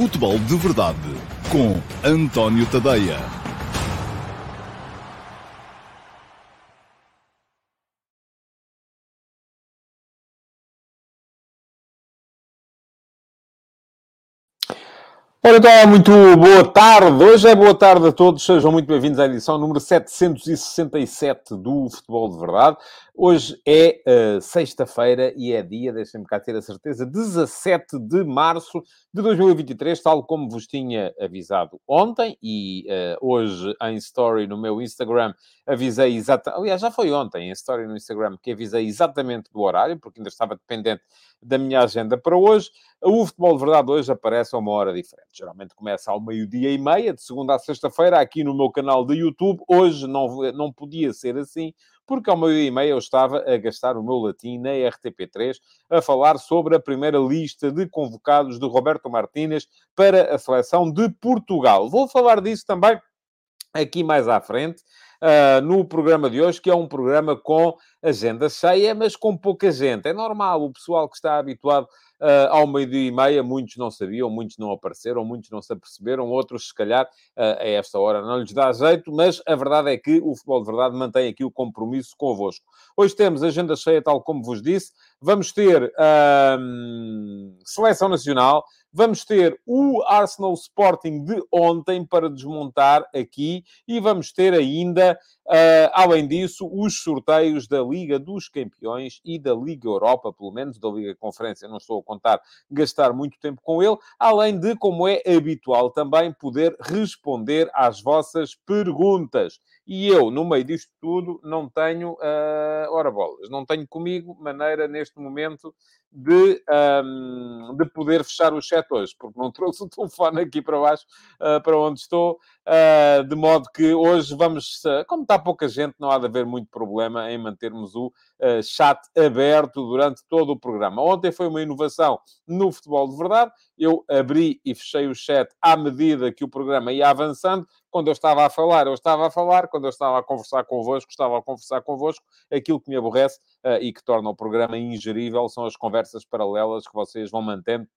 Futebol de Verdade com António Tadeia. Ora então, muito boa tarde. Hoje é boa tarde a todos. Sejam muito bem-vindos à edição número 767 do Futebol de Verdade. Hoje é uh, sexta-feira e é dia, deixem-me cá ter a certeza, 17 de março de 2023, tal como vos tinha avisado ontem e uh, hoje em story no meu Instagram avisei exatamente, aliás, já foi ontem em story no Instagram que avisei exatamente do horário, porque ainda estava dependente da minha agenda para hoje. O Futebol de Verdade hoje aparece a uma hora diferente. Geralmente começa ao meio-dia e meia, de segunda a sexta-feira, aqui no meu canal de YouTube. Hoje não, não podia ser assim, porque ao meio-dia e meia eu estava a gastar o meu latim na RTP3 a falar sobre a primeira lista de convocados de Roberto Martínez para a seleção de Portugal. Vou falar disso também aqui mais à frente. Uh, no programa de hoje, que é um programa com agenda cheia, mas com pouca gente. É normal, o pessoal que está habituado uh, ao meio-dia e meia, muitos não sabiam, muitos não apareceram, muitos não se aperceberam, outros, se calhar, uh, a esta hora não lhes dá jeito, mas a verdade é que o Futebol de Verdade mantém aqui o compromisso convosco. Hoje temos agenda cheia, tal como vos disse, vamos ter Seleção Nacional, Vamos ter o Arsenal Sporting de ontem para desmontar aqui e vamos ter ainda, uh, além disso, os sorteios da Liga dos Campeões e da Liga Europa, pelo menos da Liga Conferência. Não estou a contar gastar muito tempo com ele, além de, como é habitual também, poder responder às vossas perguntas. E eu, no meio disto tudo, não tenho, uh, ora bolas, não tenho comigo maneira neste momento de, um, de poder fechar o chat hoje, porque não trouxe o telefone aqui para baixo, uh, para onde estou, uh, de modo que hoje vamos, uh, como está pouca gente, não há de haver muito problema em mantermos o chat aberto durante todo o programa. Ontem foi uma inovação no futebol de verdade, eu abri e fechei o chat à medida que o programa ia avançando, quando eu estava a falar, eu estava a falar, quando eu estava a conversar convosco, estava a conversar convosco, aquilo que me aborrece e que torna o programa ingerível são as conversas paralelas que vocês vão mantendo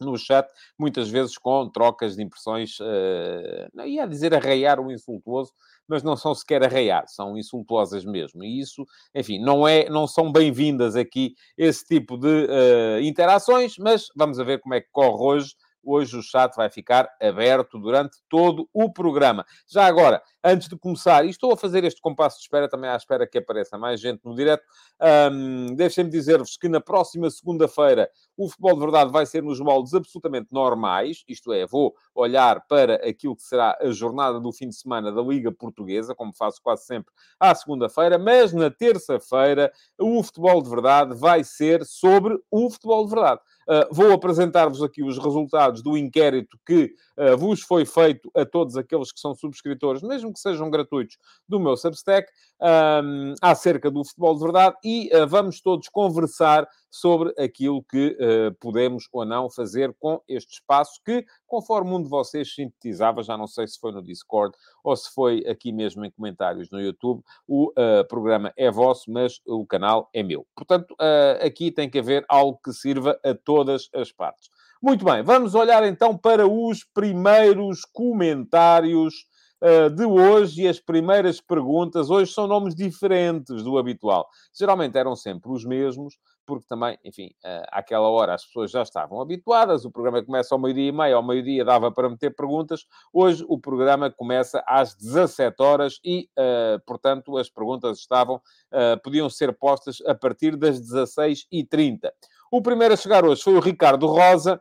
no chat, muitas vezes com trocas de impressões, uh, não ia dizer arraiar o insultuoso, mas não são sequer arraiar, são insultuosas mesmo. E isso, enfim, não, é, não são bem-vindas aqui esse tipo de uh, interações, mas vamos ver como é que corre hoje Hoje o chat vai ficar aberto durante todo o programa. Já agora, antes de começar, e estou a fazer este compasso de espera também à espera que apareça mais gente no direto, um, deixem-me dizer-vos que na próxima segunda-feira o Futebol de Verdade vai ser nos moldes absolutamente normais, isto é, vou olhar para aquilo que será a jornada do fim de semana da Liga Portuguesa, como faço quase sempre à segunda-feira, mas na terça-feira o Futebol de Verdade vai ser sobre o Futebol de Verdade. Uh, vou apresentar-vos aqui os resultados do inquérito que uh, vos foi feito a todos aqueles que são subscritores, mesmo que sejam gratuitos, do meu Substack, um, acerca do futebol de verdade e uh, vamos todos conversar sobre aquilo que uh, podemos ou não fazer com este espaço que, conforme um de vocês sintetizava, já não sei se foi no Discord ou se foi aqui mesmo em comentários no YouTube, o uh, programa é vosso, mas o canal é meu. Portanto, aqui tem que haver algo que sirva a todas as partes. Muito bem, vamos olhar então para os primeiros comentários uh, de hoje e as primeiras perguntas. Hoje são nomes diferentes do habitual. Geralmente eram sempre os mesmos, porque também, enfim, uh, àquela hora as pessoas já estavam habituadas, o programa começa ao meio-dia e meio, ao meio-dia dava para meter perguntas, hoje o programa começa às 17 horas e, uh, portanto, as perguntas estavam, uh, podiam ser postas a partir das 16h30. O primeiro a chegar hoje foi o Ricardo Rosa,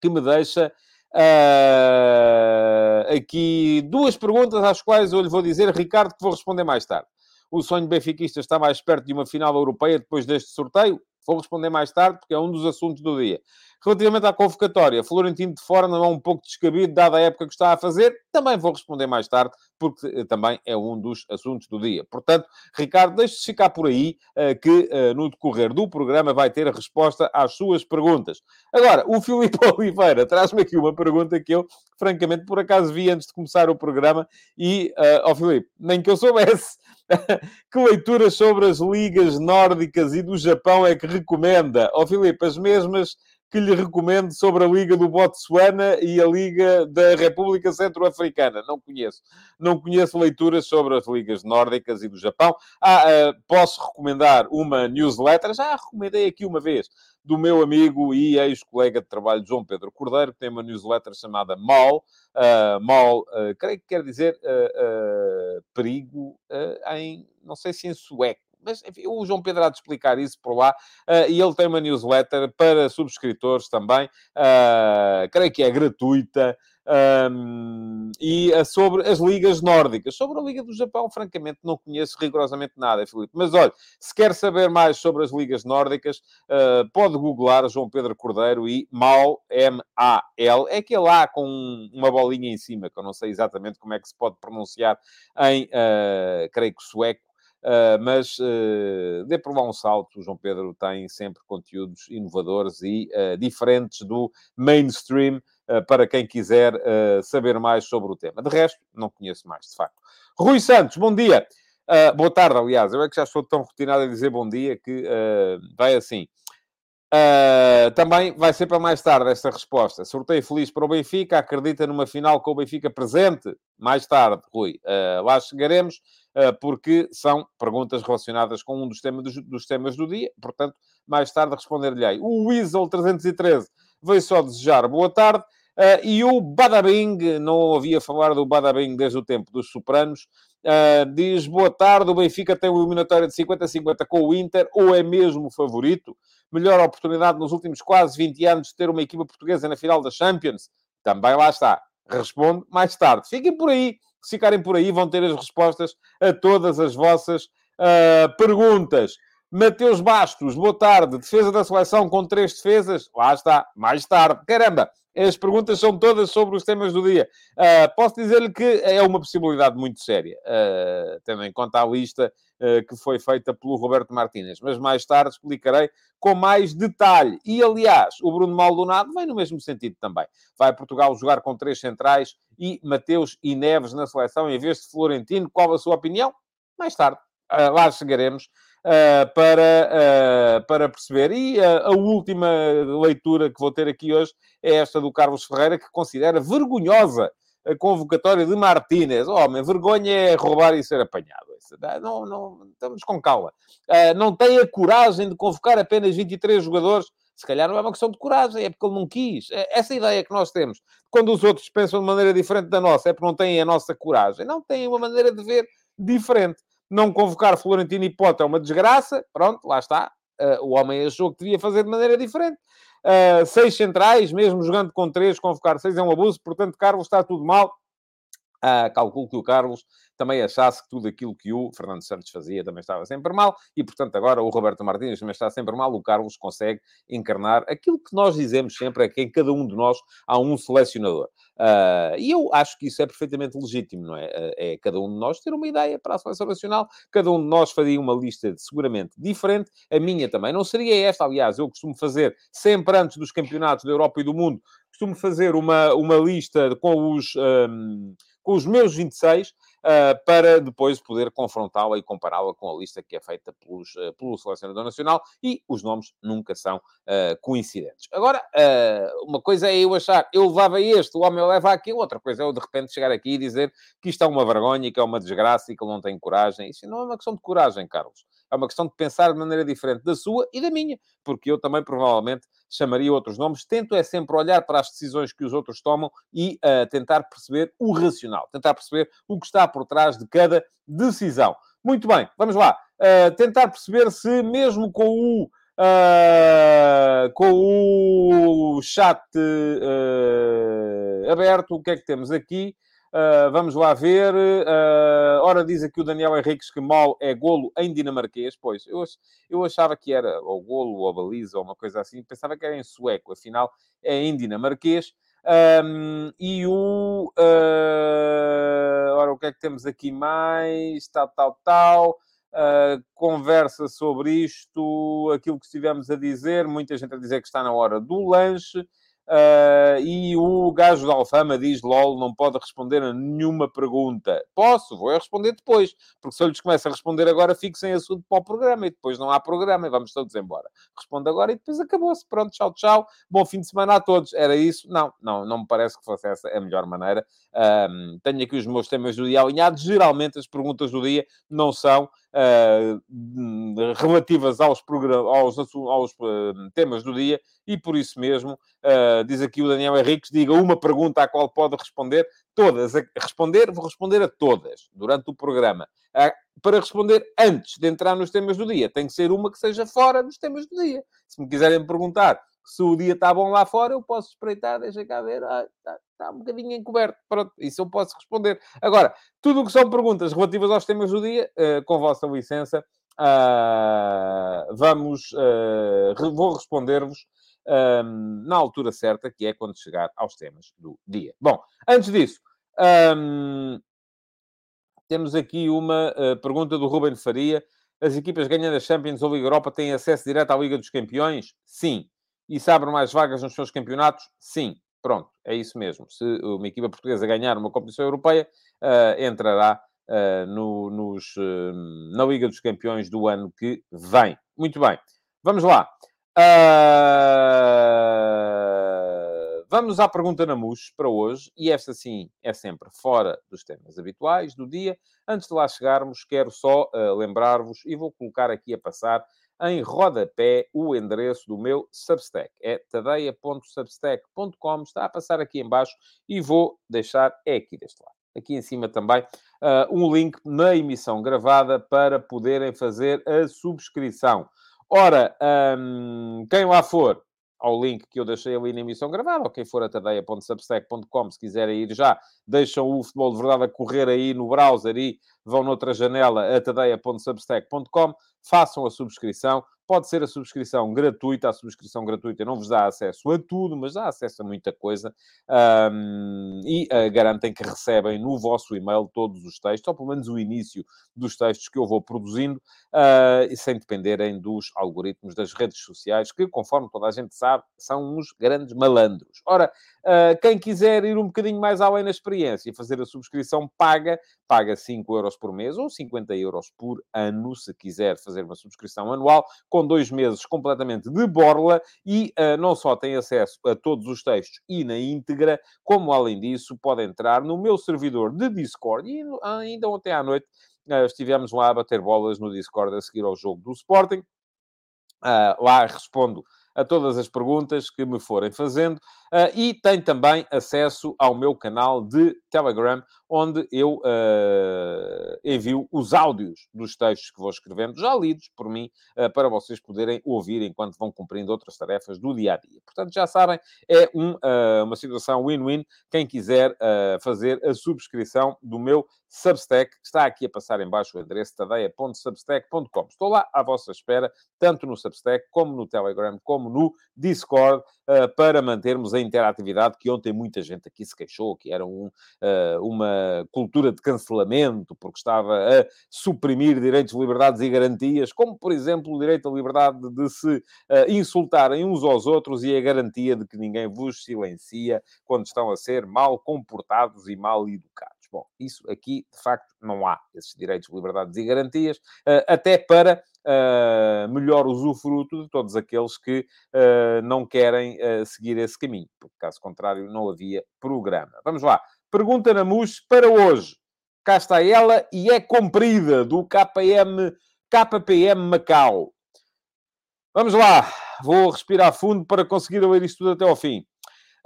que me deixa Uh, aqui duas perguntas às quais eu lhe vou dizer, Ricardo, que vou responder mais tarde. O sonho benfiquista está mais perto de uma final europeia depois deste sorteio? Vou responder mais tarde, porque é um dos assuntos do dia. Relativamente à convocatória, Florentino de fora não é um pouco descabido, dada a época que está a fazer? Também vou responder mais tarde, porque eh, também é um dos assuntos do dia. Portanto, Ricardo, deixe-se ficar por aí, eh, que eh, no decorrer do programa vai ter a resposta às suas perguntas. Agora, o Filipe Oliveira traz-me aqui uma pergunta que eu, francamente, por acaso vi antes de começar o programa e, ó oh, Filipe, nem que eu soubesse que leituras sobre as ligas nórdicas e do Japão é que recomenda? Ó oh, Filipe, as mesmas que lhe recomendo sobre a Liga do Botsuana e a Liga da República Centro-Africana. Não conheço. Não conheço leituras sobre as ligas nórdicas e do Japão. Ah, uh, posso recomendar uma newsletter, já recomendei aqui uma vez, do meu amigo e ex-colega de trabalho João Pedro Cordeiro, que tem uma newsletter chamada MOL. Uh, MOL, uh, creio que quer dizer perigo em, não sei se em sueco mas enfim, o João Pedro há de explicar isso por lá. Uh, e ele tem uma newsletter para subscritores também, uh, creio que é gratuita. Um, e uh, sobre as ligas nórdicas. Sobre a Liga do Japão, francamente, não conheço rigorosamente nada, Filipe. Mas olha, se quer saber mais sobre as ligas nórdicas, uh, pode googlar João Pedro Cordeiro e MAL, M-A-L. É aquele lá com uma bolinha em cima, que eu não sei exatamente como é que se pode pronunciar em, uh, creio que sueco. Uh, mas uh, dê por lá um salto. O João Pedro tem sempre conteúdos inovadores e uh, diferentes do mainstream para quem quiser saber mais sobre o tema. De resto, não conheço mais, de facto. Rui Santos, bom dia. boa tarde, aliás. Eu é que já estou tão rotinado a dizer bom dia que vai assim. Uh, também vai ser para mais tarde esta resposta. Sorteio feliz para o Benfica. Acredita numa final com o Benfica presente? Mais tarde, Rui. Uh, lá chegaremos, uh, porque são perguntas relacionadas com um dos temas, dos, dos temas do dia. Portanto, mais tarde responder-lhe-ei. O Weasel 313 veio só desejar boa tarde. E o Badabing, não ouvia falar do Badabing desde o tempo dos Sopranos, uh, diz: Boa tarde, o Benfica tem uma eliminatória de 50-50 com o Inter, ou é mesmo o favorito? Melhor oportunidade nos últimos quase 20 anos de ter uma equipa portuguesa na final da Champions? Também lá está. Responde mais tarde. Fiquem por aí. Se ficarem por aí, vão ter as respostas a todas as vossas uh, perguntas. Mateus Bastos, boa tarde. Defesa da seleção com três defesas? Lá está, mais tarde. Caramba, as perguntas são todas sobre os temas do dia. Uh, posso dizer-lhe que é uma possibilidade muito séria, uh, tendo em conta a lista uh, que foi feita pelo Roberto Martínez. Mas mais tarde explicarei com mais detalhe. E, aliás, o Bruno Maldonado vai no mesmo sentido também. Vai Portugal jogar com três centrais e Mateus e Neves na seleção em vez de Florentino. Qual a sua opinião? Mais tarde. lá chegaremos uh, para, uh, para perceber. E uh, a última leitura que vou ter aqui hoje é esta do Carlos Ferreira, que considera vergonhosa a convocatória de Martínez. Homem, vergonha é roubar e ser apanhado. Não, não, estamos com calma. não tem a coragem de convocar apenas 23 jogadores. Se calhar não é uma questão de coragem, é porque ele não quis. Essa ideia que nós temos, quando os outros pensam de maneira diferente da nossa, é porque não têm a nossa coragem. Não têm uma maneira de ver diferente. Não convocar Florentino e Pote é uma desgraça. Pronto, lá está. Uh, o homem achou que devia fazer de maneira diferente. Uh, seis centrais, mesmo jogando com três, convocar seis é um abuso. Portanto, Carlos, está tudo mal. Calculo que o Carlos também achasse que tudo aquilo que o Fernando Santos fazia também estava sempre mal e, portanto, agora o Roberto Martins também está sempre mal. O Carlos consegue encarnar aquilo que nós dizemos sempre é que em cada um de nós há um selecionador. Uh, e eu acho que isso é perfeitamente legítimo, não é? Uh, é cada um de nós ter uma ideia para a seleção nacional, cada um de nós faria uma lista de, seguramente diferente. A minha também não seria esta, aliás, eu costumo fazer sempre antes dos campeonatos da Europa e do mundo, costumo fazer uma, uma lista com os. Um, com os meus 26, uh, para depois poder confrontá-la e compará-la com a lista que é feita pelos, uh, pelo selecionador nacional e os nomes nunca são uh, coincidentes. Agora, uma coisa é eu achar, eu levava este, o homem leva aquilo, outra coisa é eu de repente chegar aqui e dizer que isto é uma vergonha, que é uma desgraça e que ele não tem coragem. Isso não é uma questão de coragem, Carlos. É uma questão de pensar de maneira diferente da sua e da minha, porque eu também provavelmente chamaria outros nomes. Tento é sempre olhar para as decisões que os outros tomam e uh, tentar perceber o racional, tentar perceber o que está por trás de cada decisão. Muito bem, vamos lá. Uh, tentar perceber se mesmo com o Uh, com o chat aberto, o que é que temos aqui? Uh, vamos lá ver. Uh, ora, diz aqui o Daniel Henriques que mal é golo em dinamarquês. Pois, eu, eu achava que era ou golo ou baliza ou uma coisa assim. Pensava que era em sueco. Afinal, é em dinamarquês. Um, e o... Uh, ora, o que é que temos aqui mais? Tal, tal, tal. Uh, conversa sobre isto, aquilo que estivemos a dizer. Muita gente a dizer que está na hora do lanche. Uh, e o gajo da Alfama diz: LOL, não pode responder a nenhuma pergunta. Posso, vou responder depois, porque se eu lhes começo a responder agora, fico sem assunto para o programa e depois não há programa e vamos todos embora. Respondo agora e depois acabou-se. Pronto, tchau, tchau. Bom fim de semana a todos. Era isso? Não, não, não me parece que fosse essa a melhor maneira. Tenho aqui os meus temas do dia alinhados. Geralmente as perguntas do dia não são uh, relativas aos, aos, aos uh, temas do dia e por isso mesmo, uh, diz aqui o Daniel Henriques, diga uma pergunta à qual pode responder. Todas. A responder, vou responder a todas durante o programa. para responder antes de entrar nos temas do dia, tem que ser uma que seja fora dos temas do dia. Se me quiserem perguntar se o dia está bom lá fora, eu posso espreitar, deixa cá ver, ah, está, está um bocadinho encoberto. Pronto, isso eu posso responder. Agora, tudo o que são perguntas relativas aos temas do dia, uh, com vossa licença, uh, vamos, uh, vou responder-vos um, na altura certa, que é quando chegar aos temas do dia. Bom, antes disso, um, temos aqui uma pergunta do Ruben Faria. As equipas ganhando a Champions ou Liga Europa têm acesso direto à Liga dos Campeões? Sim. E se abrem mais vagas nos seus campeonatos? Sim. Pronto, é isso mesmo. Se uma equipa portuguesa ganhar uma competição europeia, uh, entrará uh, no, nos, uh, na Liga dos Campeões do ano que vem. Muito bem. Vamos lá. vamos à pergunta na MUS para hoje, e esta sim é sempre fora dos temas habituais do dia. Antes de lá chegarmos, quero só lembrar-vos, e vou colocar aqui a passar em rodapé o endereço do meu Substack. É tadeia.substack.com. Está a passar aqui embaixo e vou deixar, é aqui deste lado. Aqui em cima também, uh, um link na emissão gravada para poderem fazer a subscrição. Ora, um, quem lá for ao link que eu deixei ali na emissão gravada, ou quem for a tadeia.substack.com, se quiserem ir já, deixam o Futebol de Verdade a correr aí no browser e vão noutra janela a tadeia.substack.com, façam a subscrição. Pode ser a subscrição gratuita. A subscrição gratuita não vos dá acesso a tudo, mas dá acesso a muita coisa. Um, e uh, garantem que recebem no vosso e-mail todos os textos, ou pelo menos o início dos textos que eu vou produzindo, uh, e sem dependerem dos algoritmos das redes sociais, que, conforme toda a gente sabe, são uns grandes malandros. Ora, uh, quem quiser ir um bocadinho mais além na experiência e fazer a subscrição paga, paga 5 euros por mês ou 50 euros por ano, se quiser fazer uma subscrição anual, com dois meses completamente de borla e uh, não só tem acesso a todos os textos e na íntegra, como além disso pode entrar no meu servidor de Discord. E ainda ontem à noite uh, estivemos lá a bater bolas no Discord a seguir ao jogo do Sporting. Uh, lá respondo a todas as perguntas que me forem fazendo uh, e tem também acesso ao meu canal de Telegram, onde eu uh, envio os áudios dos textos que vou escrevendo, já lidos por mim, uh, para vocês poderem ouvir enquanto vão cumprindo outras tarefas do dia a dia. Portanto, já sabem, é um, uma situação win-win. Quem quiser fazer a subscrição do meu Substack, está aqui a passar em baixo o endereço tadeia.substack.com. Estou lá à vossa espera, tanto no Substack, como no Telegram, como no Discord, para mantermos a interatividade que ontem muita gente aqui se queixou, que era um, uh, uma cultura de cancelamento, porque estava a suprimir direitos, liberdades e garantias, como, por exemplo, o direito à liberdade de se uh, insultarem uns aos outros e a garantia de que ninguém vos silencia quando estão a ser mal comportados e mal educados. Bom, isso aqui, de facto, não há esses direitos, liberdades e garantias, até para uh, melhor usufruto de todos aqueles que uh, não querem seguir esse caminho, porque, caso contrário, não havia programa. Vamos lá. Pergunta na MUS para hoje. Cá está ela e é comprida, do KPM, KPM Macau. Vamos lá. Vou respirar fundo para conseguir ler isto tudo até ao fim.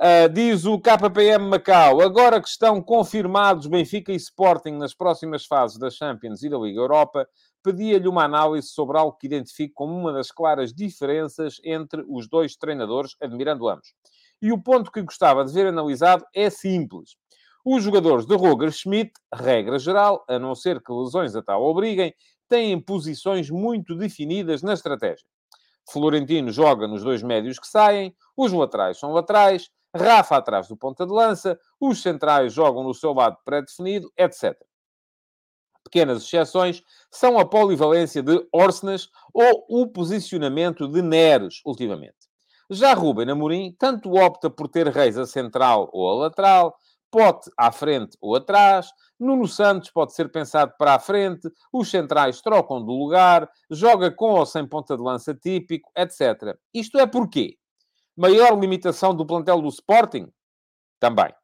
Uh, diz o KPM Macau, agora que estão confirmados Benfica e Sporting nas próximas fases da Champions e da Liga Europa, pedia-lhe uma análise sobre algo que identifico como uma das claras diferenças entre os dois treinadores, admirando ambos. E o ponto que gostava de ver analisado é simples. Os jogadores de Roger Schmidt, regra geral, a não ser que lesões a tal obriguem, têm posições muito definidas na estratégia. Florentino joga nos dois médios que saem, os laterais são laterais, Rafa atrás do ponta de lança, os centrais jogam no seu lado pré-definido, etc. Pequenas exceções são a polivalência de Orsnes ou o posicionamento de Neres, ultimamente. Já Ruben Amorim tanto opta por ter Reis a central ou a lateral, Pote à frente ou atrás, Nuno Santos pode ser pensado para a frente, os centrais trocam de lugar, joga com ou sem ponta de lança típico, etc. Isto é porquê? Maior limitação do plantel do Sporting? Também.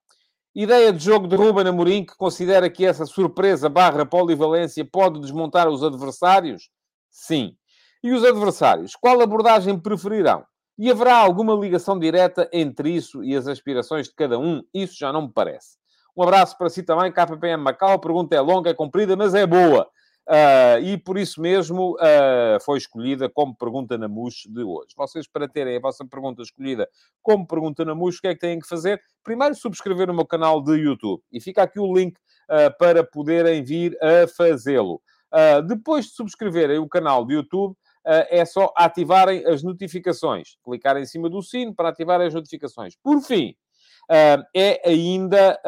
Ideia de jogo de Ruben Amorim que considera que essa surpresa barra polivalência pode desmontar os adversários? Sim. E os adversários, qual abordagem preferirão? E haverá alguma ligação direta entre isso e as aspirações de cada um? Isso já não me parece. Um abraço para si também, KPM Macau. A pergunta é longa, é comprida, mas é boa. Uh, e por isso mesmo uh, foi escolhida como pergunta na MUS de hoje. Vocês, para terem a vossa pergunta escolhida como pergunta na MUS, o que é que têm que fazer? Primeiro, subscrever o meu canal de YouTube. E fica aqui o link uh, para poderem vir a fazê-lo. depois de subscreverem o canal de YouTube, é só ativarem as notificações. Clicar em cima do sino para ativar as notificações. Por fim, é ainda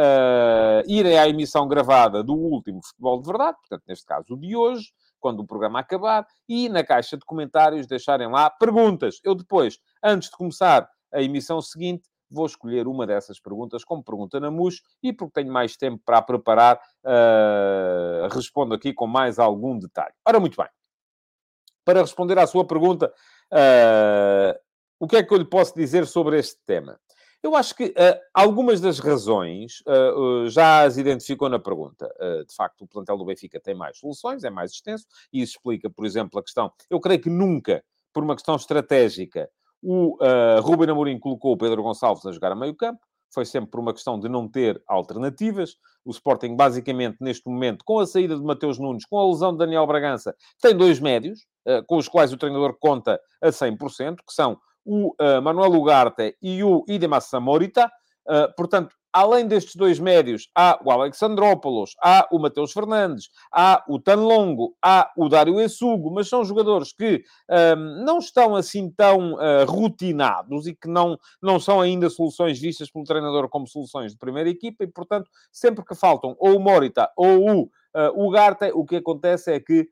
irem à emissão gravada do último Futebol de Verdade, portanto, neste caso, o de hoje, quando o programa acabar, e na caixa de comentários deixarem lá perguntas. Eu depois, antes de começar a emissão seguinte, vou escolher uma dessas perguntas como pergunta na MUS e porque tenho mais tempo para a preparar, uh, respondo aqui com mais algum detalhe. Ora, muito bem para responder à sua pergunta, uh, o que é que eu lhe posso dizer sobre este tema? Eu acho que uh, algumas das razões uh, já as identificou na pergunta. de facto, o plantel do Benfica tem mais soluções, é mais extenso, e isso explica, por exemplo, a questão. Eu creio que nunca, por uma questão estratégica, o uh, Ruben Amorim colocou o Pedro Gonçalves a jogar a meio campo foi sempre por uma questão de não ter alternativas. O Sporting, basicamente, neste momento, com a saída de Mateus Nunes, com a lesão de Daniel Bragança, tem dois médios, uh, com os quais o treinador conta a 100%, que são o uh, Manuel Ugarte e o Idemassa Morita. Uh, portanto, além destes dois médios, há o Alexandrópolos, há o Mateus Fernandes, há o Tanlongo, há o Dário Essugo, mas são jogadores que um, não estão assim tão uh, rotinados e que não, não são ainda soluções vistas pelo treinador como soluções de primeira equipa e, portanto, sempre que faltam ou o Morita ou o uh, Ugarte, o que acontece é que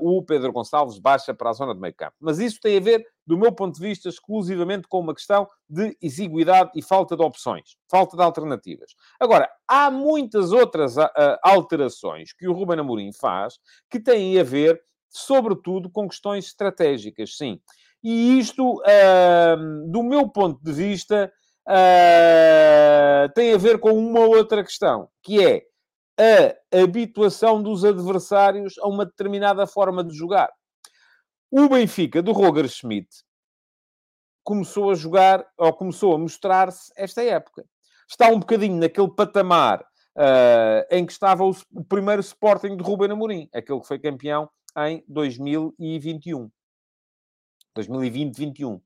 o Pedro Gonçalves baixa para a zona de meio campo. Mas isso tem a ver, do meu ponto de vista, exclusivamente com uma questão de exiguidade e falta de opções, falta de alternativas. Agora, há muitas outras uh, alterações que o Ruben Amorim faz que têm a ver, sobretudo, com questões estratégicas, sim. E isto, do meu ponto de vista, tem a ver com uma outra questão, que é a habituação dos adversários a uma determinada forma de jogar. O Benfica do Roger Schmidt começou a jogar, ou começou a mostrar-se esta época. Está um bocadinho naquele patamar uh, em que estava o, o, primeiro Sporting de Ruben Amorim, aquele que foi campeão em 2021. 2020-21.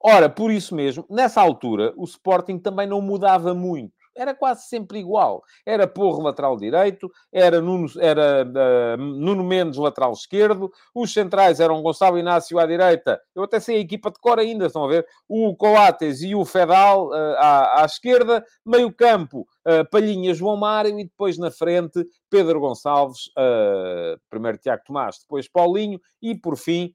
Ora, por isso mesmo, nessa altura, o Sporting também não mudava muito era quase sempre igual. Era Porro lateral direito, era Nuno, era, uh, Nuno Mendes lateral esquerdo, os centrais eram Gonçalo Inácio à direita, eu até sei a equipa de cor ainda, estão a ver? O Coates e o Fedal uh, à, à, esquerda, meio campo, uh, Palhinha, João Mário e depois na frente Pedro Gonçalves, primeiro Tiago Tomás, depois Paulinho e por fim,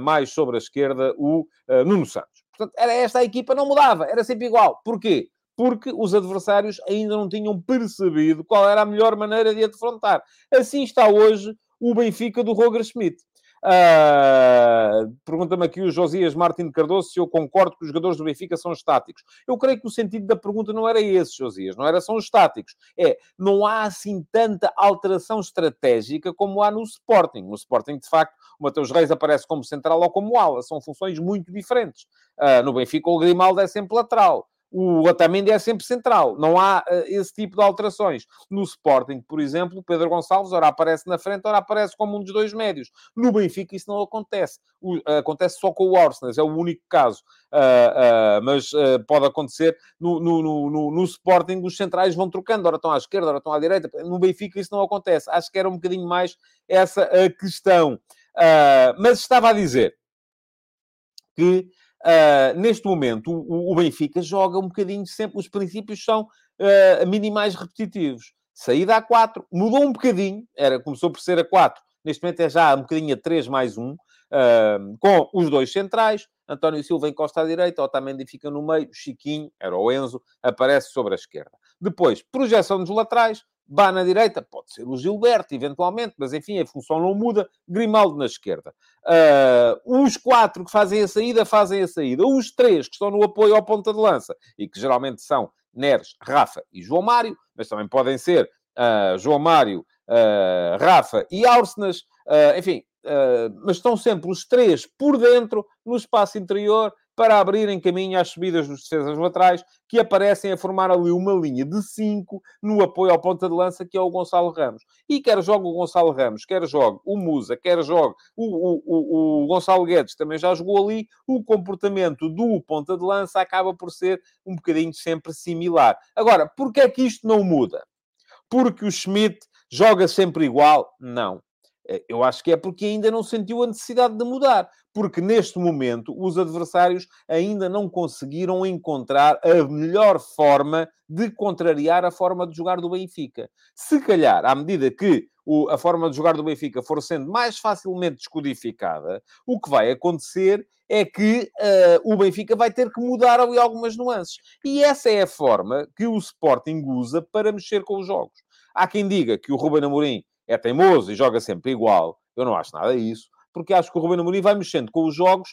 mais sobre a esquerda, o Nuno Santos. Portanto, era esta a equipa, não mudava, era sempre igual. Porquê? Porque os adversários ainda não tinham percebido qual era a melhor maneira de a defrontar. Assim está hoje o Benfica do Roger Schmidt. Uh, Pergunta-me aqui o Josias Martin Cardoso se eu concordo que os jogadores do Benfica são estáticos. Eu creio que o sentido da pergunta não era esse, Josias, não era são estáticos. É, não há assim tanta alteração estratégica como há no Sporting. No Sporting, de facto, o Mateus Reis aparece como central ou como ala. São funções muito diferentes. Uh, no Benfica, o Grimaldo é sempre lateral o Otamendi é sempre central, não há uh, esse tipo de alterações. No Sporting, por exemplo, Pedro Gonçalves ora aparece na frente, ora aparece como um dos dois médios. No Benfica isso não acontece. O, uh, acontece só com o Orsnes, é o único caso. Uh, mas pode acontecer no, no, no, no, Sporting, os centrais vão trocando, ora estão à esquerda, ora estão à direita. No Benfica isso não acontece. Acho que era um bocadinho mais essa a questão. mas estava a dizer que Uh, neste momento, o, o, Benfica joga um bocadinho sempre, os princípios são uh, minimais repetitivos. Saída a 4, mudou um bocadinho, era, começou por ser a 4, neste momento é já um bocadinho a 3 mais 1, uh, com os dois centrais, António Silva encosta à direita, Otamendi fica no meio, Chiquinho, era o Enzo, aparece sobre a esquerda. Depois, projeção dos laterais, Bá na direita, pode ser o Gilberto, eventualmente, mas enfim, a função não muda. Grimaldo na esquerda. Uh, os quatro que fazem a saída, fazem a saída. Os três que estão no apoio ao ponta de lança, e que geralmente são Neres, Rafa e João Mário, mas também podem ser uh, João Mário, uh, Rafa e Áurcenas, enfim, mas estão sempre os três por dentro, no espaço interior, para abrirem caminho às subidas dos defesas laterais, que aparecem a formar ali uma linha de 5 no apoio ao ponta de lança, que é o Gonçalo Ramos. E quer jogue o Gonçalo Ramos, quer jogue o Musa, quer jogue o, o, o, o Gonçalo Guedes, também já jogou ali, o comportamento do ponta de lança acaba por ser um bocadinho sempre similar. Agora, porquê é que isto não muda? Porque o Schmidt joga sempre igual? Não. Eh, eu acho que é porque ainda não sentiu a necessidade de mudar. Porque neste momento os adversários ainda não conseguiram encontrar a melhor forma de contrariar a forma de jogar do Benfica. Se calhar, à medida que a forma de jogar do Benfica for sendo mais facilmente descodificada, o que vai acontecer é que uh, o Benfica vai ter que mudar ali algumas nuances. E essa é a forma que o Sporting usa para mexer com os jogos. Há quem diga que o Ruben Amorim é teimoso e joga sempre igual. Eu não acho nada disso, porque acho que o Ruben Amorim vai mexendo com os jogos,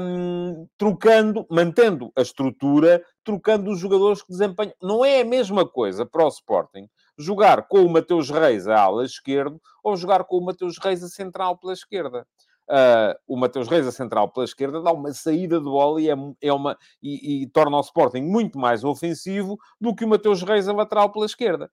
hum, trocando, mantendo a estrutura, trocando os jogadores que desempenham. Não é a mesma coisa para o Sporting jogar com o Mateus Reis a ala esquerdo ou jogar com o Mateus Reis a central pela esquerda. Uh, o Mateus Reis a central pela esquerda dá uma saída de bola e, é, é uma, e, e torna o Sporting muito mais ofensivo do que o Mateus Reis a lateral pela esquerda.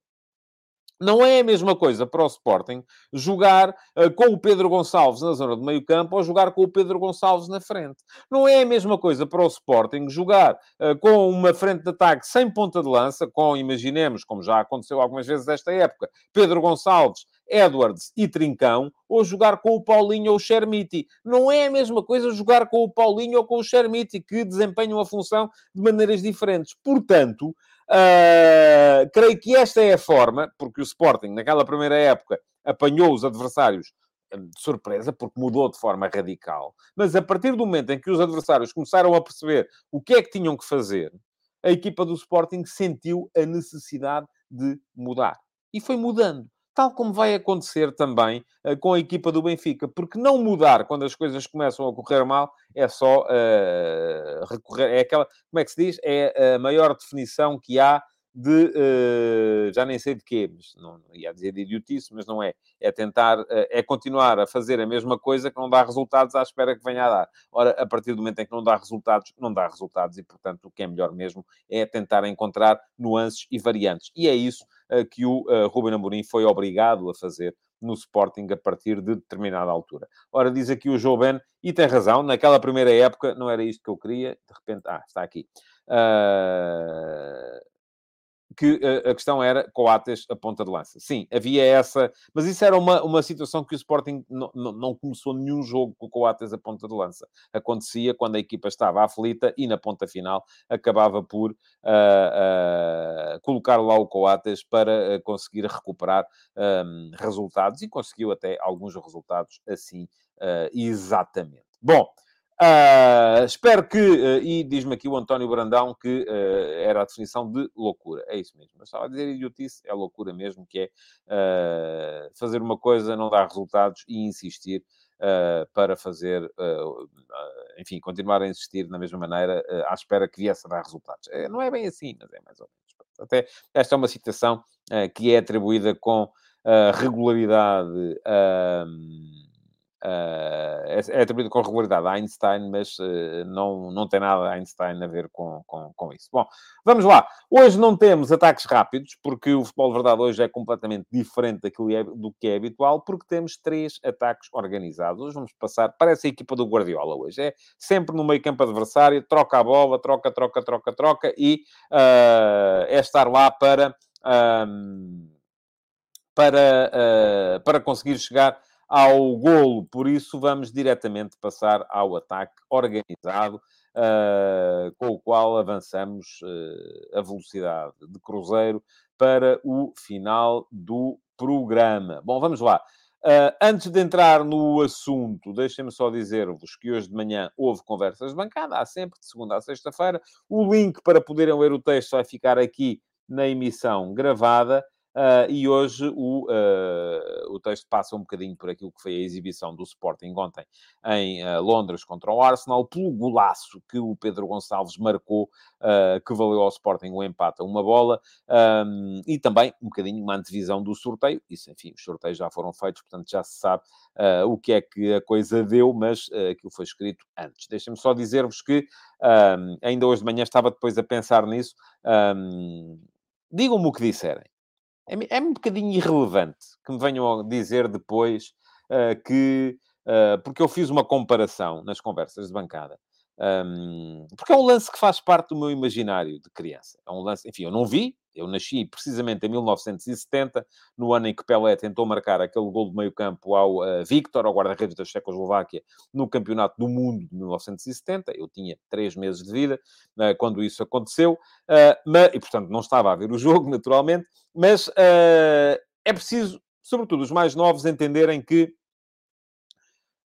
Não é a mesma coisa para o Sporting jogar uh, com o Pedro Gonçalves na zona do meio campo ou jogar com o Pedro Gonçalves na frente. Não é a mesma coisa para o Sporting jogar uh, com uma frente de ataque sem ponta de lança, com, imaginemos, como já aconteceu algumas vezes esta época, Pedro Gonçalves, Edwards e Trincão, ou jogar com o Paulinho ou o Chermiti. Não é a mesma coisa jogar com o Paulinho ou com o Chermiti, que desempenham a função de maneiras diferentes. Portanto, Uh, creio que esta é a forma, porque o Sporting, naquela primeira época, apanhou os adversários hum, de surpresa, porque mudou de forma radical. Mas a partir do momento em que os adversários começaram a perceber o que é que tinham que fazer, a equipa do Sporting sentiu a necessidade de mudar. E foi mudando tal como vai acontecer também uh, com a equipa do Benfica, porque não mudar quando as coisas começam a correr mal é só uh, recorrer, é aquela, como é que se diz? É a maior definição que há de, uh, já nem sei de quê, mas não, ia dizer de idiotice, mas não é. É tentar, uh, é continuar a fazer a mesma coisa que não dá resultados à espera que venha a dar. Ora, a partir do momento em que não dá resultados, não dá resultados e, portanto, o que é melhor mesmo é tentar encontrar nuances e variantes. E é isso uh, que o Ruben Amorim foi obrigado a fazer no Sporting a partir de determinada altura. Ora, diz aqui o João Ben, e tem razão, naquela primeira época não era isto que eu queria, de repente, ah, está aqui. Uh, que a, a questão era Coates a ponta de lança. Sim, havia essa, mas isso era uma, uma situação que o Sporting não, não, começou nenhum jogo com Coates a ponta de lança. Acontecia quando a equipa estava aflita e na ponta final acabava por uh, uh, colocar lá o Coates para uh, conseguir recuperar um, resultados e conseguiu até alguns resultados assim exatamente. Bom, Uh, espero que, uh, e diz-me aqui o António Brandão que uh, era a definição de loucura. É isso mesmo. Eu estava a dizer idiotice, é loucura mesmo, que é fazer uma coisa, não dar resultados e insistir para fazer, enfim, continuar a insistir na mesma maneira, à espera que viesse a dar resultados. não é bem assim, mas é mais ou menos. Até esta é uma citação que é atribuída com regularidade. Uh, é, é atribuído com regularidade a Einstein, mas uh, não, não tem nada Einstein a ver com, com, com isso. Bom, vamos lá. Hoje não temos ataques rápidos, porque o futebol de verdade hoje é completamente diferente daquilo é, do que é habitual, porque temos três ataques organizados. Hoje vamos passar, parece a equipa do Guardiola hoje. É sempre no meio campo adversário, troca a bola, troca, troca, troca, troca, e uh, é estar lá para... para, para conseguir chegar ao golo. Por isso, vamos diretamente passar ao ataque organizado, uh, com o qual avançamos uh, a velocidade de cruzeiro para o final do programa. Bom, vamos lá. Uh, antes de entrar no assunto, deixem-me só dizer-vos que hoje de manhã houve conversas de bancada, há sempre, de segunda a sexta-feira. O link para poderem ler o texto vai ficar aqui na emissão gravada. Uh, e hoje o, uh, o texto passa um bocadinho por aquilo que foi a exibição do Sporting ontem em uh, Londres contra o Arsenal, pelo golaço que o Pedro Gonçalves marcou, que valeu ao Sporting o empate a uma bola, um, e também um bocadinho uma antevisão do sorteio. Isso, enfim, os sorteios já foram feitos, portanto já se sabe o que é que a coisa deu, mas aquilo foi escrito antes. Deixem-me só dizer-vos que um, ainda hoje de manhã estava depois a pensar nisso. Um, Digam-me o que disserem é, é um bocadinho irrelevante que me venham dizer depois uh, que. Uh, porque eu fiz uma comparação nas conversas de bancada. Um, porque é um lance que faz parte do meu imaginário de criança. É um lance, enfim, eu não vi, eu nasci precisamente em 1970, no ano em que Pelé tentou marcar aquele gol de meio campo ao uh, Victor, ao guarda-redes da Checoslováquia, no Campeonato do Mundo de 1970. Eu tinha três meses de vida uh, quando isso aconteceu, uh, mas, e portanto não estava a ver o jogo, naturalmente, mas é preciso, sobretudo os mais novos, entenderem que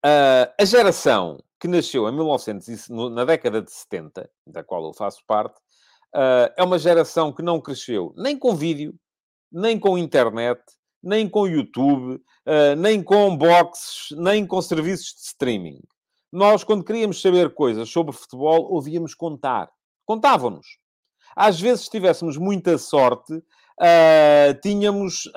a geração que nasceu em 1900, na década de 70, da qual eu faço parte, Uh, é uma geração que não cresceu nem com vídeo, nem com internet, nem com YouTube, uh, nem com boxes, nem com serviços de streaming. Nós, quando queríamos saber coisas sobre futebol, ouvíamos contar. Contavam-nos. Às vezes, se tivéssemos muita sorte, uh, tínhamos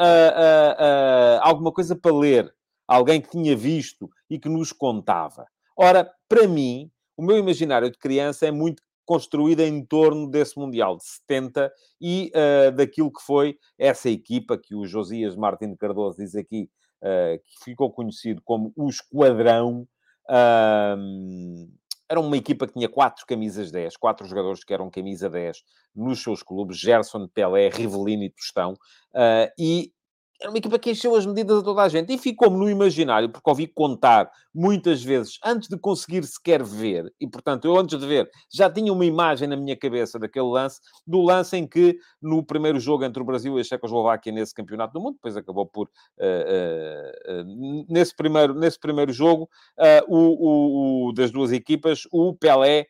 alguma coisa para ler. Alguém que tinha visto e que nos contava. Ora, para mim, o meu imaginário de criança é muito construída em torno desse Mundial de 70 e uh, daquilo que foi essa equipa que o Josias Martins Cardoso diz aqui, uh, que ficou conhecido como o Esquadrão. Uh, era uma equipa que tinha quatro camisas 10, quatro jogadores que eram camisa 10 nos seus clubes, Gerson, Pelé, Rivelino e Tostão, e era uma equipa que encheu as medidas a toda a gente. E ficou-me no imaginário, porque ouvi contar muitas vezes, antes de conseguir sequer ver, e portanto, eu antes de ver, já tinha uma imagem na minha cabeça daquele lance, do lance em que, no primeiro jogo entre o Brasil e a Checoslováquia nesse campeonato do mundo, depois acabou por, uh, uh, uh, nesse, primeiro, nesse primeiro jogo, o, o, o, das duas equipas, o Pelé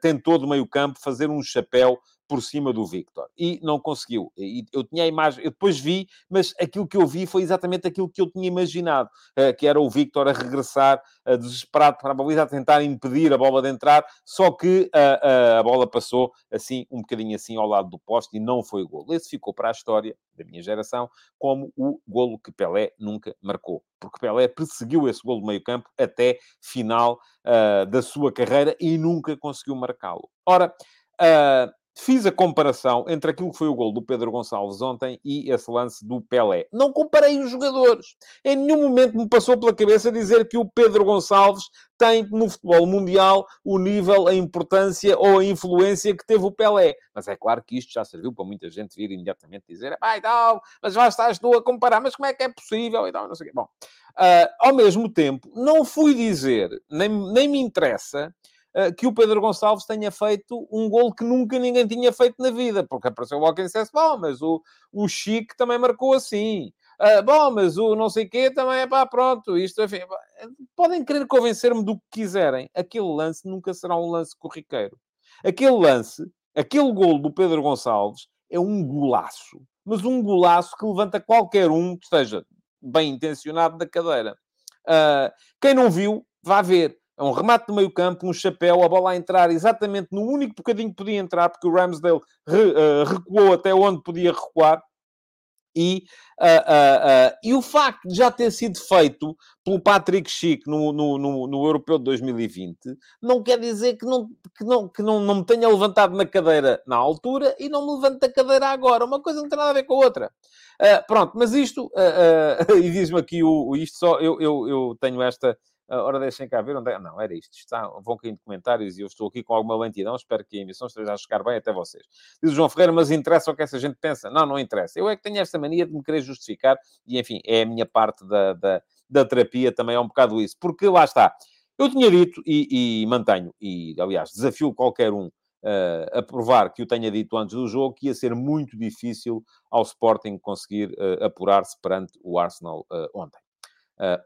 tentou do meio campo fazer um chapéu por cima do Victor. E não conseguiu. E eu tinha a imagem, eu depois vi, mas aquilo que eu vi foi exatamente aquilo que eu tinha imaginado, eh, que era o Victor a regressar eh, desesperado para a baliza, a tentar impedir a bola de entrar, só que a, eh, a, a bola passou assim, um bocadinho assim ao lado do poste e não foi golo. Esse ficou para a história da minha geração como o golo que Pelé nunca marcou. Porque Pelé perseguiu esse golo do meio campo até final uh, da sua carreira e nunca conseguiu marcá-lo. Ora, Uh, fiz a comparação entre aquilo que foi o gol do Pedro Gonçalves ontem e esse lance do Pelé. Não comparei os jogadores. Em nenhum momento me passou pela cabeça dizer que o Pedro Gonçalves tem no futebol mundial o nível, a importância ou a influência que teve o Pelé. Mas é claro que isto já serviu para muita gente vir imediatamente dizer vai tal, mas já estás tu a comparar, mas como é que é possível? E tal, não sei o quê. Bom, uh, ao mesmo tempo, não fui dizer, nem, nem me interessa que o Pedro Gonçalves tenha feito um gol que nunca ninguém tinha feito na vida, porque apareceu o Walking Cess, bom, mas o, o Chique também marcou assim. Uh, bom, mas o não sei quê também é pá, pronto, isto, enfim, podem querer convencer-me do que quiserem. Aquele lance nunca será um lance corriqueiro. Aquele lance, aquele gol do Pedro Gonçalves é um golaço, mas um golaço que levanta qualquer um que esteja bem intencionado da cadeira. Uh, quem não viu, vá ver. É um remate do meio campo, um chapéu, a bola a entrar exatamente no único bocadinho que podia entrar, porque o Ramsdale re, uh, recuou até onde podia recuar. E, uh, uh, e o facto de já ter sido feito pelo Patrick Schick no, no, no, no, Europeu de 2020 não quer dizer que, não, que, não, que não, não me tenha levantado na cadeira na altura e não me levante da cadeira agora. Uma coisa não tem nada a ver com a outra. pronto, mas isto, e diz-me aqui o, isto só, eu, eu, eu tenho esta ora, deixem cá ver onde é. Não, era isto. Está, vão caindo comentários e eu estou aqui com alguma lentidão. Espero que a emissão esteja a chegar bem até vocês. Diz o João Ferreira, mas interessa o que essa gente pensa? Não, não interessa. Eu é que tenho esta mania de me querer justificar e, enfim, é a minha parte da, da, da terapia também é um bocado isso. Porque lá está. Eu tinha dito e, e mantenho, e aliás, desafio qualquer um Uh, a provar que o tenha dito antes do jogo, que ia ser muito difícil ao Sporting conseguir uh, apurar-se perante o Arsenal uh, ontem.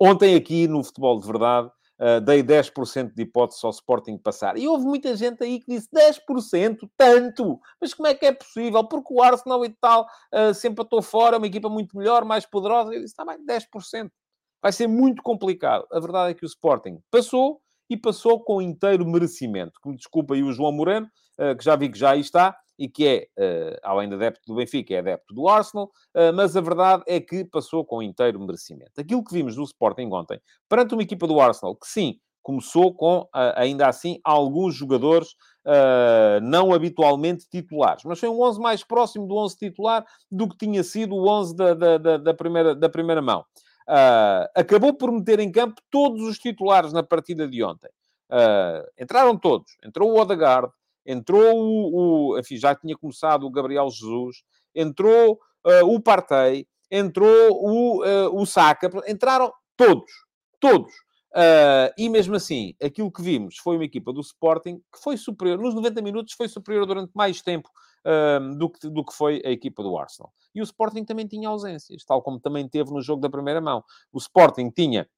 Ontem aqui no Futebol de Verdade, Uh, dei 10% de hipótese ao Sporting passar. E houve muita gente aí que disse 10%, tanto! Mas como é que é possível? Porque o Arsenal e tal uh, sempre estou fora, uma equipa muito melhor, mais poderosa. Eu disse, está bem, 10%. Vai ser muito complicado. A verdade é que o Sporting passou e passou com inteiro merecimento. Que me desculpa aí o João Moreno, uh, que já vi que já aí está, e que é, uh, além de adepto do Benfica, é adepto do Arsenal, uh, mas a verdade é que passou com inteiro merecimento. Aquilo que vimos do Sporting ontem, perante uma equipa do Arsenal, que sim, começou com, uh, ainda assim, alguns jogadores não habitualmente titulares, mas foi um 11 mais próximo do 11 titular do que tinha sido o 11 da, da, da, da primeira, da primeira mão. acabou por meter em campo todos os titulares na partida de ontem. entraram todos. Entrou o Odegaard, entrou o, o, enfim, já tinha começado o Gabriel Jesus, entrou uh, o Partey, entrou o, uh, o Saka, entraram todos, todos. Uh, e mesmo assim, aquilo que vimos foi uma equipa do Sporting que foi superior, nos 90 minutos, foi superior durante mais tempo uh, do, que, do que foi a equipa do Arsenal. E o Sporting também tinha ausências, tal como também teve no jogo da primeira mão. O Sporting tinha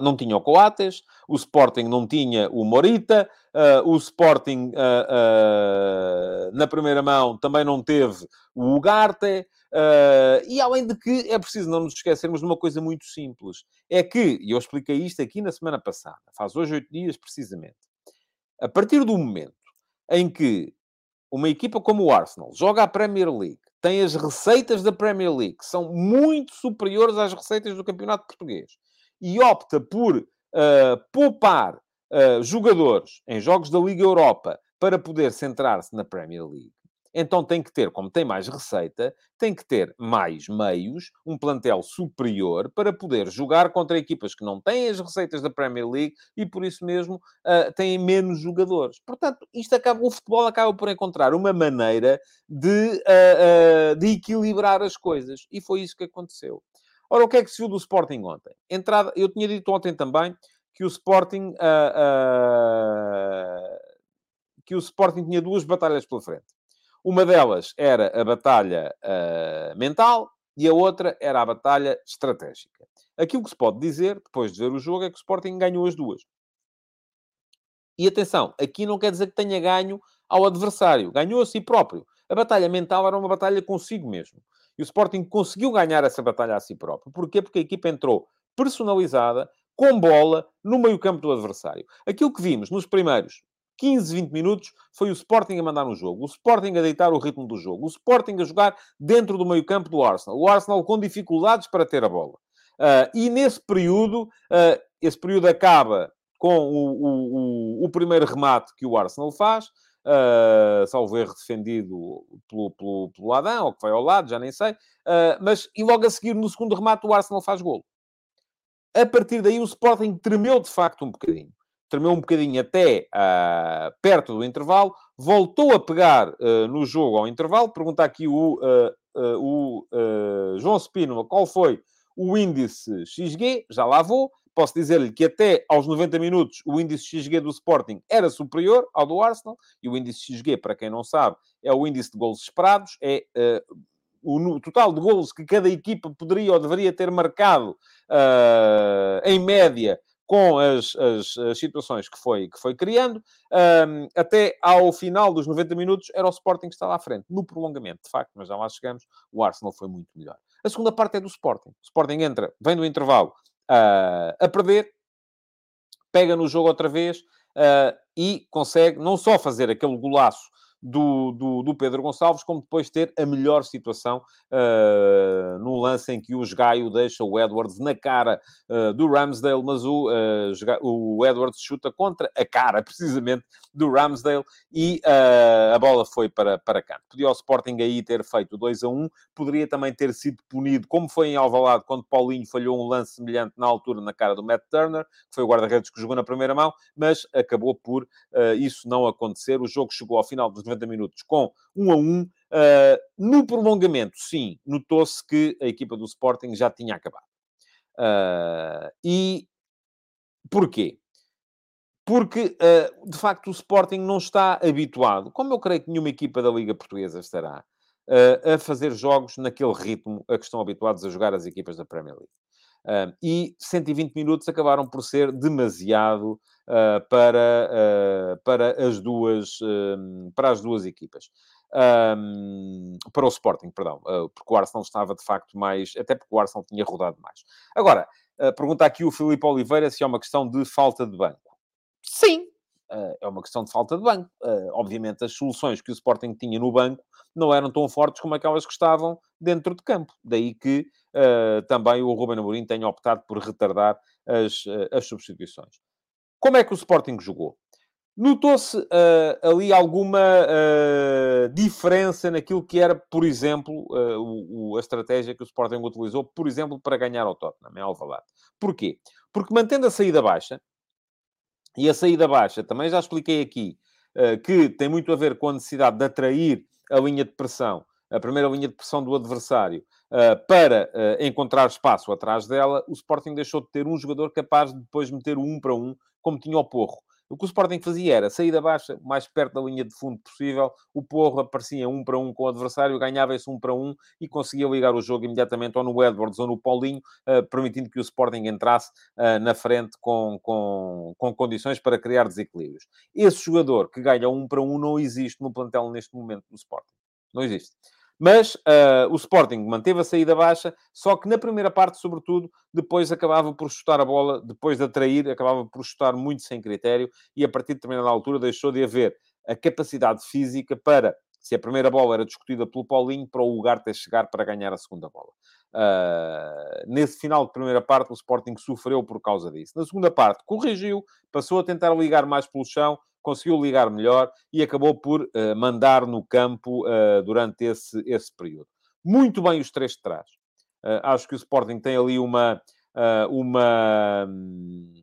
não tinha o Coates, o Sporting não tinha o Morita, uh, o Sporting uh, uh, na primeira mão também não teve o Ugarte, e além de que é preciso não nos esquecermos de uma coisa muito simples, é que, e eu expliquei isto aqui na semana passada, faz hoje oito dias precisamente, a partir do momento em que uma equipa como o Arsenal joga a Premier League, tem as receitas da Premier League, que são muito superiores às receitas do Campeonato Português, e opta por uh, poupar uh, jogadores em jogos da Liga Europa para poder centrar-se na Premier League, então tem que ter, como tem mais receita, tem que ter mais meios, um plantel superior para poder jogar contra equipas que não têm as receitas da Premier League e por isso mesmo uh, têm menos jogadores. Portanto, isto acaba, o futebol acaba por encontrar uma maneira de, uh, uh, de equilibrar as coisas e foi isso que aconteceu. Ora, o que é que se viu do Sporting ontem? Entrada, eu tinha dito ontem também que o Sporting uh, uh, que o Sporting tinha duas batalhas pela frente. Uma delas era a batalha uh, mental e a outra era a batalha estratégica. Aquilo que se pode dizer, depois de ver o jogo, é que o Sporting ganhou as duas. E atenção, aqui não quer dizer que tenha ganho ao adversário, ganhou a si próprio. A batalha mental era uma batalha consigo mesmo. E o Sporting conseguiu ganhar essa batalha a si próprio. Porquê? Porque a equipa entrou personalizada, com bola, no meio-campo do adversário. Aquilo que vimos nos primeiros 15, 20 minutos foi o Sporting a mandar no jogo, o Sporting a deitar o ritmo do jogo, o Sporting a jogar dentro do meio-campo do Arsenal, o Arsenal com dificuldades para ter a bola. Uh, e nesse período, uh, esse período acaba com o, o, o, o primeiro remate que o Arsenal faz, uh, salvo erro defendido pelo, pelo, pelo Adão, ou que vai ao lado, já nem sei, uh, mas e logo a seguir, no segundo remate, o Arsenal faz golo. A partir daí, o Sporting tremeu de facto um bocadinho. Tremeu um bocadinho até uh, perto do intervalo, voltou a pegar uh, no jogo ao intervalo. Pergunta aqui o, o João Spino qual foi o índice XG, já lá vou posso dizer-lhe que até aos 90 minutos o índice XG do Sporting era superior ao do Arsenal, e o índice XG, para quem não sabe, é o índice de golos esperados, é uh, o total de golos que cada equipa poderia ou deveria ter marcado uh, em média com as, as, as, situações que foi, que foi criando, um, até ao final dos 90 minutos era o Sporting que estava à frente, no prolongamento, de facto, mas já lá chegamos, o Arsenal foi muito melhor. A segunda parte é do Sporting. O Sporting entra, vem do intervalo, uh, a perder, pega no jogo outra vez uh, e consegue não só fazer aquele golaço do, do, do, Pedro Gonçalves, como depois ter a melhor situação uh, no lance em que o Gaio deixa o Edwards na cara uh, do Ramsdale, mas o, uh, o Edwards chuta contra a cara, precisamente, do Ramsdale e a bola foi para, para canto. Podia o Sporting aí ter feito 2 a 1, poderia também ter sido punido, como foi em Alvalade, quando Paulinho falhou um lance semelhante na altura na cara do Matt Turner, que foi o guarda-redes que jogou na primeira mão, mas acabou por isso não acontecer. O jogo chegou ao final dos 90 minutos com 1 a 1. Uh, ah, no prolongamento, sim, notou-se que a equipa do Sporting já tinha acabado. Uh, e porquê? Porque, uh, de facto, o Sporting não está habituado, como eu creio que nenhuma equipa da Liga Portuguesa estará, a fazer jogos naquele ritmo a que estão habituados a jogar as equipas da Premier League. E 120 minutos acabaram por ser demasiado para, uh, para, as duas, para as duas equipas. Um, para o Sporting, perdão, porque o Arsenal estava de facto mais, até porque o Arsenal tinha rodado mais. Agora, pergunta aqui o Filipe Oliveira se é uma questão de falta de banco. Sim, é uma questão de falta de banco. obviamente, as soluções que o Sporting tinha no banco não eram tão fortes como aquelas que estavam dentro de campo. Daí que uh, também o Ruben Amorim tenha optado por retardar as, uh, as substituições. Como é que o Sporting jogou? Notou-se uh, ali alguma uh, diferença naquilo que era, por exemplo, uh, o, o, a estratégia que o Sporting utilizou, por exemplo, para ganhar ao Tottenham, em Alvalade. Porquê? Porque mantendo a saída baixa, e a saída baixa, também já expliquei aqui, que tem muito a ver com a necessidade de atrair a linha de pressão, a primeira linha de pressão do adversário, para encontrar espaço atrás dela, o Sporting deixou de ter um jogador capaz de depois meter o um para um, como tinha o Porro. O que o Sporting fazia era saída baixa, mais perto da linha de fundo possível, o Porro aparecia um para um com o adversário, ganhava esse um para um e conseguia ligar o jogo imediatamente ou no Edwards ou no Paulinho, uh, permitindo que o Sporting entrasse uh, na frente com, com, com condições para criar desequilíbrios. Esse jogador que ganha um para um não existe no plantel neste momento do Sporting. Não existe. Mas uh, o Sporting manteve a saída baixa, só que na primeira parte, sobretudo, depois acabava por chutar a bola, depois de atrair, acabava por chutar muito sem critério e a partir de determinada altura deixou de haver a capacidade física para, se a primeira bola era discutida pelo Paulinho, para o Ugarte chegar para ganhar a segunda bola. Uh, nesse final de primeira parte, o Sporting sofreu por causa disso. Na segunda parte, corrigiu, passou a tentar ligar mais pelo chão, conseguiu ligar melhor e acabou por uh, mandar no campo uh, durante esse, esse período. Muito bem os três de trás. Uh, acho que o Sporting tem ali uma, uma,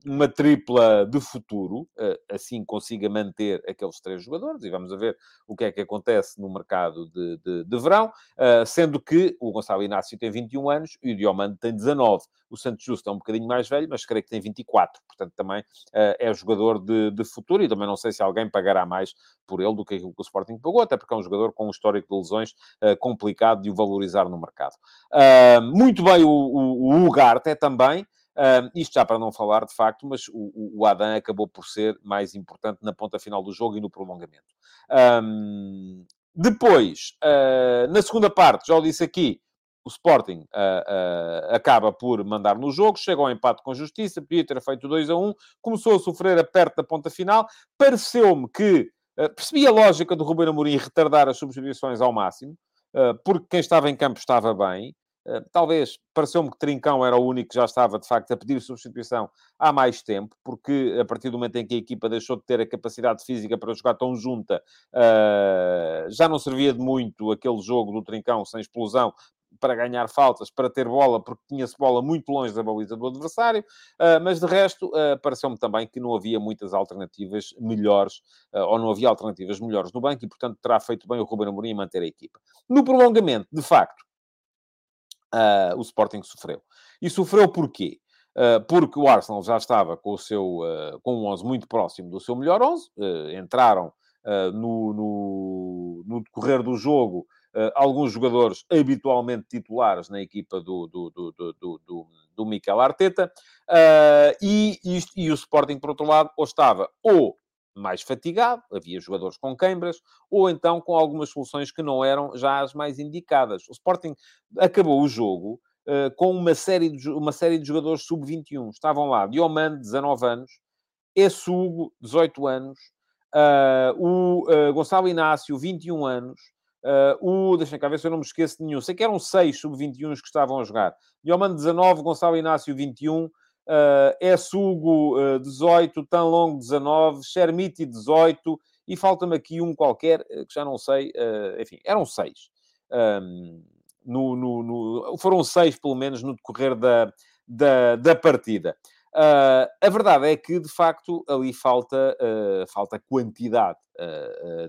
uma tripla de futuro, assim consiga manter aqueles três jogadores, e vamos ver o que é que acontece no mercado de, de, de verão, sendo que o Gonçalo Inácio tem 21 anos e o Diomande tem 19. O Santos Justo é um bocadinho mais velho, mas creio que tem 24. Portanto, também é jogador de, de, futuro e também não sei se alguém pagará mais por ele do que aquilo que o Sporting pagou, até porque é um jogador com um histórico de lesões complicado de o valorizar no mercado. Muito bem o, o, o Ugarte é também. Uh, isto já para não falar, de facto, mas o, o Adam acabou por ser mais importante na ponta final do jogo e no prolongamento. Um, depois, uh, na segunda parte, já o disse aqui, o Sporting uh, uh, acaba por mandar no jogo, chega ao empate com justiça, podia ter feito 2 a 1, começou a sofrer a perto da ponta final. Pareceu-me que percebi a lógica do Ruben Amorim retardar as substituições ao máximo, porque quem estava em campo estava bem. Talvez pareceu-me que Trincão era o único que já estava, de facto, a pedir substituição há mais tempo, porque a partir do momento em que a equipa deixou de ter a capacidade física para jogar tão junta, já não servia de muito aquele jogo do Trincão sem explosão, para ganhar faltas, para ter bola, porque tinha-se bola muito longe da baliza do adversário, ah, mas de resto, pareceu-me também que não havia muitas alternativas melhores, ou não havia alternativas melhores no banco, e portanto terá feito bem o Ruben Amorim manter a equipa. No prolongamento, de facto, o Sporting sofreu. E sofreu porquê? porque o Arsenal já estava com o seu com um 11 muito próximo do seu melhor 11, entraram no, no, no decorrer do jogo uh, alguns jogadores habitualmente titulares na equipa do, do, do, do, do, do Mikel Arteta, uh, e, e, e o Sporting, por outro lado, ou estava ou mais fatigado, havia jogadores com queimbras, ou então com algumas soluções que não eram já as mais indicadas. O Sporting acabou o jogo uh, com uma série, de, uma série de jogadores sub-21. Estavam lá Diomande, 19 anos, Essugo, 18 anos, uh, o uh, Gonçalo Inácio, 21 anos, Uh, o, deixem cá ver se eu não me esqueço de nenhum. Sei que eram seis sub-21 que estavam a jogar. Diomando 19, Gonçalo Inácio 21, uh, Essugo uh, 18, Tanlong 19, Chermiti 18 e falta-me aqui um qualquer uh, que já não sei. Uh, enfim, eram seis. Um, no, no, no, foram seis, pelo menos, no decorrer da, da, da partida. Uh, a verdade é que, de facto, ali falta, uh, falta quantidade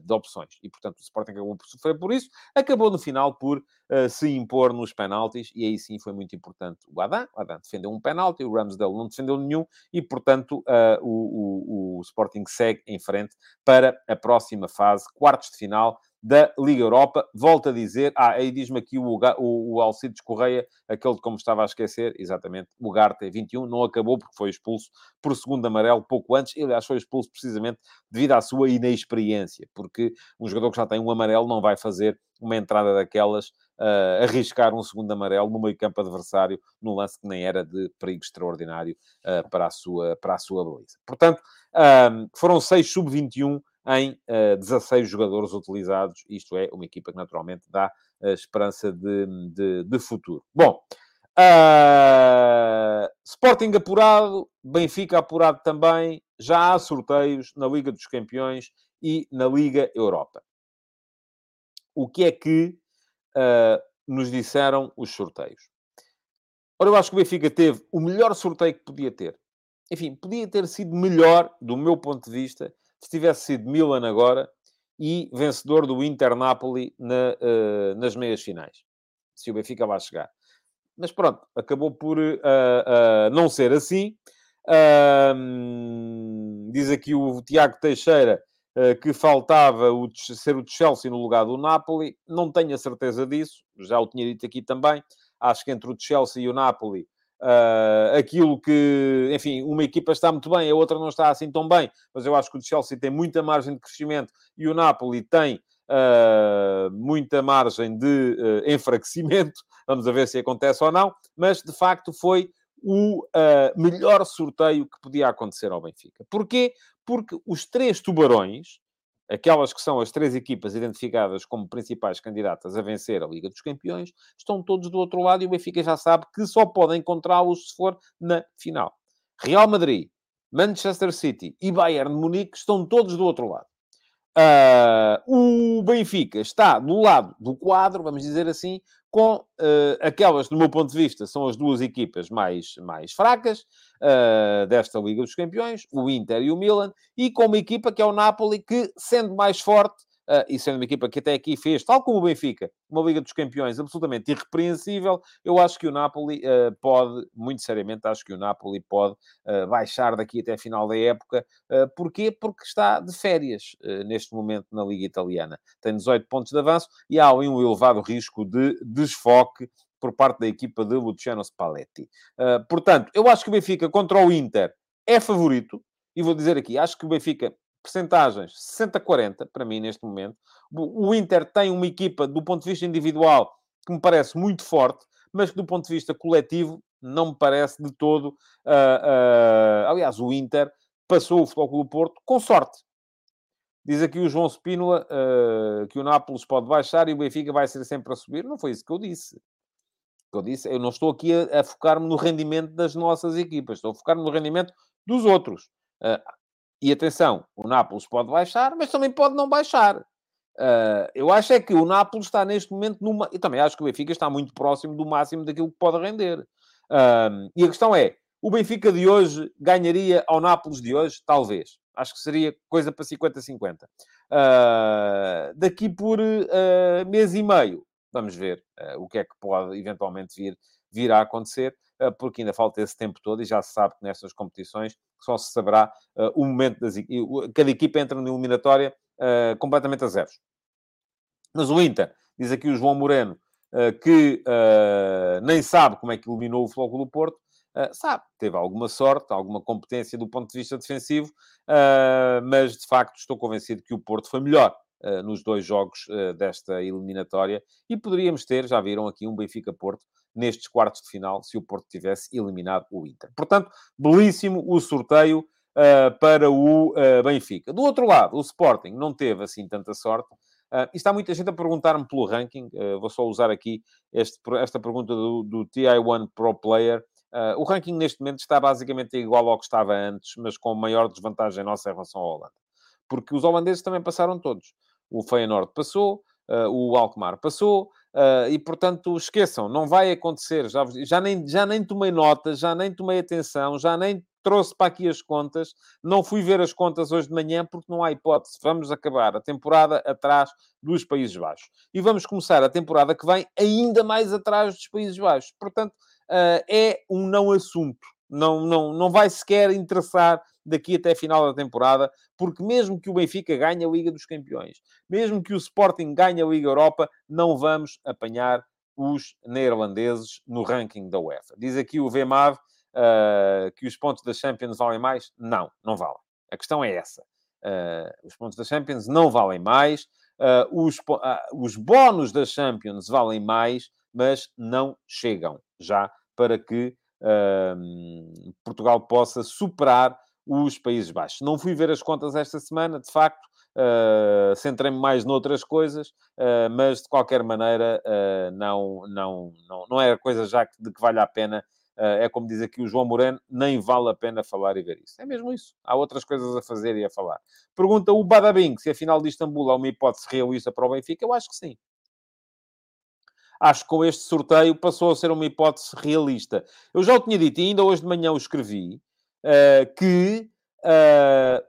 de opções. E, portanto, o Sporting acabou por sofrer por isso. Acabou, no final, por se impor nos penaltis. E aí sim foi muito importante o Adam. O Adam defendeu um penalti, o Ramsdale não defendeu nenhum. E, portanto, o, o, o Sporting segue em frente para a próxima fase, quartos de final da Liga Europa. Volto a dizer, ah, aí diz-me aqui o, o, o Alcides Correia, aquele de como estava a esquecer, exatamente, o Garte 21, não acabou porque foi expulso por segundo amarelo pouco antes. Ele, aliás, foi expulso precisamente devido à sua inexperiência, porque um jogador que já tem um amarelo não vai fazer uma entrada daquelas, uh, arriscar um segundo amarelo no meio campo adversário, num lance que nem era de perigo extraordinário uh, para, a sua, para a sua baliza. Portanto, foram seis sub-21 em uh, 16 jogadores utilizados. Isto é, uma equipa que naturalmente dá uh, esperança de, de, de, futuro. Bom, uh, Sporting apurado, Benfica apurado também. Já há sorteios na Liga dos Campeões e na Liga Europa. O que é que uh, nos disseram os sorteios? Ora, eu acho que o Benfica teve o melhor sorteio que podia ter. Enfim, podia ter sido melhor, do meu ponto de vista, se tivesse sido Milan agora e vencedor do Inter Napoli na, uh, nas meias finais. Se o Benfica vai chegar. Mas pronto, acabou por uh, uh, não ser assim. diz aqui o Tiago Teixeira que faltava o, ser o Chelsea no lugar do Napoli. Não tenho a certeza disso, já o tinha dito aqui também. Acho que entre o Chelsea e o Napoli Uh, aquilo que, enfim, uma equipa está muito bem, a outra não está assim tão bem, mas eu acho que o Chelsea tem muita margem de crescimento e o Napoli tem uh, muita margem de uh, enfraquecimento. Vamos ver se acontece ou não, mas de facto foi o melhor sorteio que podia acontecer ao Benfica. Porquê? Porque os três tubarões, aquelas que são as três equipas identificadas como principais candidatas a vencer a Liga dos Campeões, estão todos do outro lado e o Benfica já sabe que só pode encontrá-los se for na final. Real Madrid, Manchester City e Bayern de Munique estão todos do outro lado. Uh, o Benfica está do lado do quadro, vamos dizer assim, com uh, aquelas, do meu ponto de vista, são as duas equipas mais, mais fracas uh, desta Liga dos Campeões, o Inter e o Milan, e com uma equipa que é o Napoli, que, sendo mais forte, Uh, e sendo uma equipa que até aqui fez, tal como o Benfica, uma Liga dos Campeões absolutamente irrepreensível, eu acho que o Napoli uh, pode, muito seriamente, acho que o Napoli pode uh, baixar daqui até a final da época. porquê? Porque está de férias neste momento na Liga Italiana. Tem 18 pontos de avanço e há um elevado risco de desfoque por parte da equipa de Luciano Spalletti. portanto, eu acho que o Benfica contra o Inter é favorito, e vou dizer aqui, acho que o Benfica percentagens 60-40, para mim, neste momento. O Inter tem uma equipa, do ponto de vista individual, que me parece muito forte, mas que do ponto de vista coletivo não me parece de todo. Uh, uh, aliás, o Inter passou o Futebol Clube Porto com sorte. Diz aqui o João Spínola uh, que o Nápoles pode baixar e o Benfica vai ser sempre a subir. Não foi isso que eu disse. Eu disse, eu não estou aqui a, a focar-me no rendimento das nossas equipas, estou a focar-me no rendimento dos outros. Uh, e atenção, o Nápoles pode baixar, mas também pode não baixar. Uh, eu acho é que o Nápoles está neste momento numa. E também acho que o Benfica está muito próximo do máximo daquilo que pode render. Uh, e a questão é: o Benfica de hoje ganharia ao Nápoles de hoje? Talvez. Acho que seria coisa para 50-50. Uh, ah, daqui por mês e meio, vamos ver o que é que pode eventualmente vir, vir a acontecer. Eh, porque ainda falta esse tempo todo e já se sabe que nestas competições só se saberá uh, o momento das cada equipa entra na eliminatória uh, completamente a zeros. Mas o Inter, diz aqui o João Moreno, uh, que nem sabe como é que eliminou o do Porto, sabe, teve alguma sorte, alguma competência do ponto de vista defensivo, mas de facto estou convencido que o Porto foi melhor nos dois jogos desta eliminatória e poderíamos ter, já viram aqui, um Benfica-Porto nestes quartos de final se o Porto tivesse eliminado o Inter. Portanto, belíssimo o sorteio uh, para o Benfica. Do outro lado, o Sporting não teve assim tanta sorte. Uh, está muita gente a perguntar-me pelo ranking. Uh, vou só usar aqui este, esta pergunta do, do TI1 Pro Player. Uh, o ranking neste momento está basicamente igual ao que estava antes, mas com maior desvantagem nossa em relação à Holanda. Porque os holandeses também passaram todos. O Feyenoord passou, o Alkmaar passou, Uh, e, portanto, esqueçam, não vai acontecer. Já, já, nem, já nem tomei nota, já nem tomei atenção, já nem trouxe para aqui as contas. Não fui ver as contas hoje de manhã porque não há hipótese. Vamos acabar a temporada atrás dos Países Baixos. E vamos começar a temporada que vem ainda mais atrás dos Países Baixos. Portanto, uh, é um não assunto Não, não, não vai sequer interessar daqui até a final da temporada, porque mesmo que o Benfica ganhe a Liga dos Campeões, mesmo que o Sporting ganhe a Liga Europa, não vamos apanhar os neerlandeses no ranking da UEFA. Diz aqui o VMAV uh, que os pontos da Champions valem mais? Não, não valem. A questão é essa. Uh, os pontos da Champions não valem mais. Uh, os, os bónus da Champions valem mais, mas não chegam já para que Portugal possa superar os Países Baixos. Não fui ver as contas esta semana, de facto, uh, centrei-me mais noutras coisas, uh, mas de qualquer maneira uh, não, não, não, não é coisa já de que vale a pena. é como diz aqui o João Moreno, nem vale a pena falar e ver isso. É mesmo isso. Há outras coisas a fazer e a falar. Pergunta o Badabing se a final de Istambul é uma hipótese realista para o Benfica. Eu acho que sim acho que com este sorteio passou a ser uma hipótese realista. Eu já o tinha dito e ainda hoje de manhã o escrevi, uh, que uh,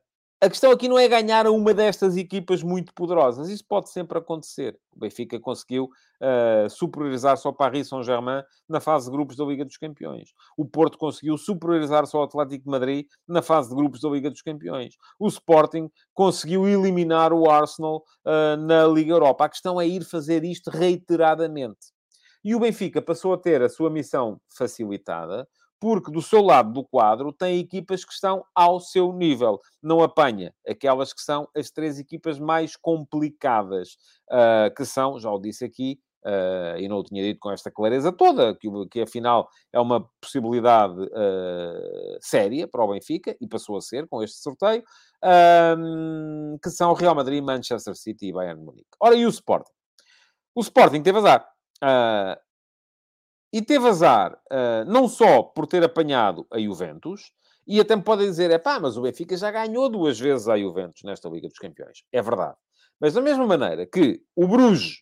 a questão aqui não é ganhar a uma destas equipas muito poderosas. Isso pode sempre acontecer. O Benfica conseguiu uh, superiorizar-se ao Paris Saint-Germain na fase de grupos da Liga dos Campeões. O Porto conseguiu superiorizar-se ao Atlético de Madrid na fase de grupos da Liga dos Campeões. O Sporting conseguiu eliminar o Arsenal uh, na Liga Europa. A questão é ir fazer isto reiteradamente. E o Benfica passou a ter a sua missão facilitada porque do seu lado do quadro tem equipas que estão ao seu nível. Não apanha aquelas que são as três equipas mais complicadas, uh, que são, já o disse aqui, uh, e não o tinha dito com esta clareza toda, que, que afinal é uma possibilidade uh, séria para o Benfica, e passou a ser com este sorteio, que são Real Madrid, Manchester City e Bayern Munique. Ora, e o Sporting? O Sporting teve azar. Uh, e teve azar, uh, não só por ter apanhado a Juventus, e até me podem dizer, é pá, mas o Benfica já ganhou duas vezes a Juventus nesta Liga dos Campeões. É verdade. Mas da mesma maneira que o Bruges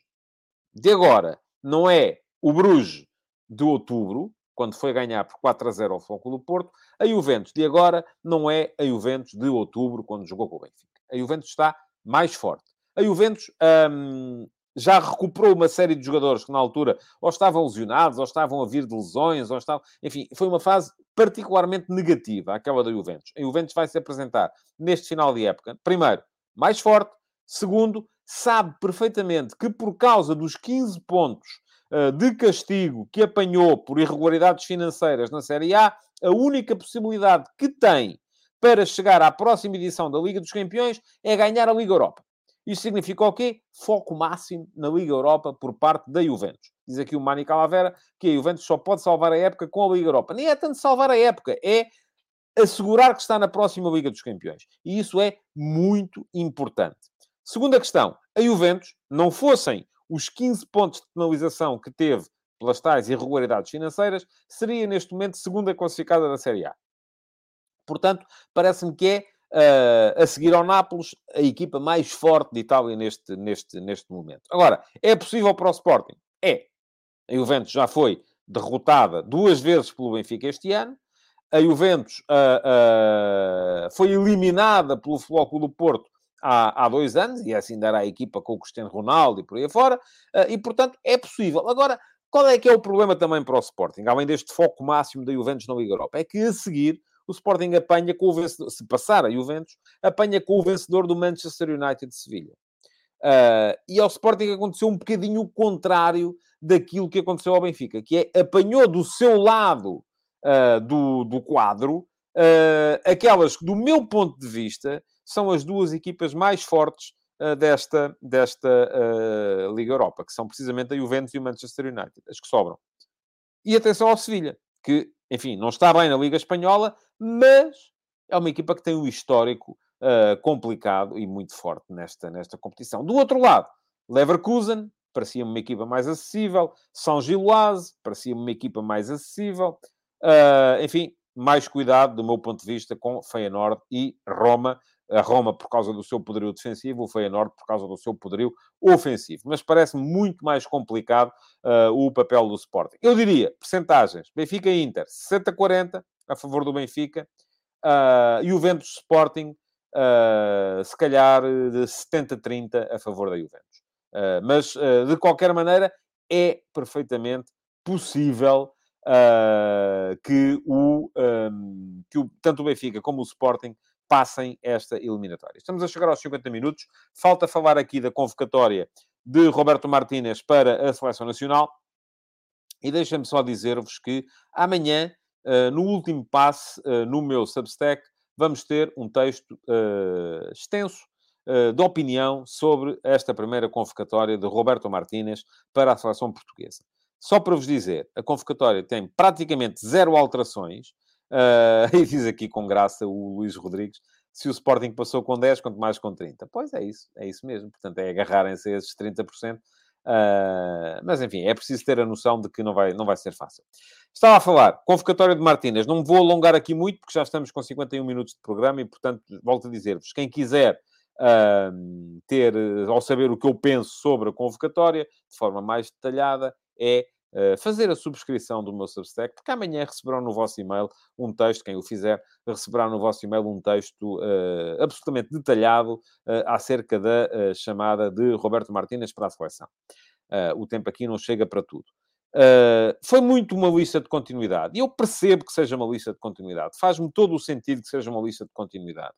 de agora não é o Bruges de outubro, quando foi ganhar por 4 a 0 ao Foco do Porto, a Juventus de agora não é a Juventus de outubro, quando jogou com o Benfica. A Juventus está mais forte. A Juventus hum, já recuperou uma série de jogadores que na altura ou estavam lesionados, ou estavam a vir de lesões, ou estavam... Enfim, foi uma fase particularmente negativa, aquela da Juventus. A Juventus vai se apresentar neste final de época, primeiro, mais forte, segundo, sabe perfeitamente que por causa dos 15 pontos uh, de castigo que apanhou por irregularidades financeiras na Série A, a única possibilidade que tem para chegar à próxima edição da Liga dos Campeões é ganhar a Liga Europa. Isto significa o quê? Foco máximo na Liga Europa por parte da Juventus. Diz aqui o Mani Calavera que a Juventus só pode salvar a época com a Liga Europa. Nem é tanto salvar a época, é assegurar que está na próxima Liga dos Campeões. E isso é muito importante. Segunda questão. A Juventus, não fossem os 15 pontos de penalização que teve pelas tais irregularidades financeiras, seria neste momento segunda classificada da Série A. Portanto, parece-me que é uh, a seguir ao Nápoles, a equipa mais forte de Itália neste, neste, neste momento. Agora, é possível para o Sporting? É. A Juventus já foi derrotada duas vezes pelo Benfica este ano. A Juventus uh, uh, foi eliminada pelo Floco do Porto há, há dois anos, e assim dará a equipa com o Cristiano Ronaldo e por aí afora, e portanto é possível. Agora, qual é que é o problema também para o Sporting, além deste foco máximo da Juventus na Liga Europa? É que a seguir o Sporting apanha com o vencedor, se passar a Juventus, apanha com o vencedor do Manchester United de Sevilha. Uh, e ao Sporting aconteceu um bocadinho o contrário daquilo que aconteceu ao Benfica, que é apanhou do seu lado uh, do, do quadro uh, aquelas que, do meu ponto de vista, são as duas equipas mais fortes desta, desta Liga Europa, que são precisamente a Juventus e o Manchester United, as que sobram. E atenção ao Sevilha, que, enfim, não está bem na Liga Espanhola, mas é uma equipa que tem um histórico uh, complicado e muito forte nesta, nesta competição. Do outro lado, Leverkusen, parecia uma equipa mais acessível. São Giloase, parecia uma equipa mais acessível. Uh, enfim, mais cuidado, do meu ponto de vista, com Feyenoord e Roma. A Roma por causa do seu poderio defensivo, o Feyenoord por causa do seu poderio ofensivo. Mas parece muito mais complicado uh, o papel do Sporting. Eu diria, percentagens, Benfica e Inter, 60-40, a favor do Benfica, uh, Juventus Sporting, uh, se calhar de 70-30 a favor da Juventus. Uh, mas, uh, de qualquer maneira, é perfeitamente possível uh, que, o, um, que o, tanto o Benfica como o Sporting passem esta eliminatória. Estamos a chegar aos 50 minutos. Falta falar aqui da convocatória de Roberto Martínez para a Seleção Nacional. E deixem-me só dizer-vos que amanhã, uh, no último passe, uh, no meu Substack, vamos ter um texto uh, extenso de opinião sobre esta primeira convocatória de Roberto Martínez para a seleção portuguesa. Só para vos dizer, a convocatória tem praticamente zero alterações, Uh, e diz aqui com graça o Luís Rodrigues, se o Sporting passou com 10, quanto mais com 30. Pois é isso, é isso mesmo. Portanto, é agarrarem-se a esses 30%. Uh, ah, mas, enfim, é preciso ter a noção de que não vai, não vai ser fácil. Estava a falar, convocatória de Martínez. Não me vou alongar aqui muito, porque já estamos com 51 minutos de programa e, portanto, volto a dizer-vos, quem quiser uh, ter ou saber o que eu penso sobre a convocatória, de forma mais detalhada, é fazer a subscrição do meu Substack, porque amanhã receberão no vosso e-mail um texto, quem o fizer, receberá no vosso e-mail um texto uh, absolutamente detalhado uh, acerca da chamada de Roberto Martínez para a seleção. o tempo aqui não chega para tudo. foi muito uma lista de continuidade. E eu percebo que seja uma lista de continuidade. Faz-me todo o sentido que seja uma lista de continuidade.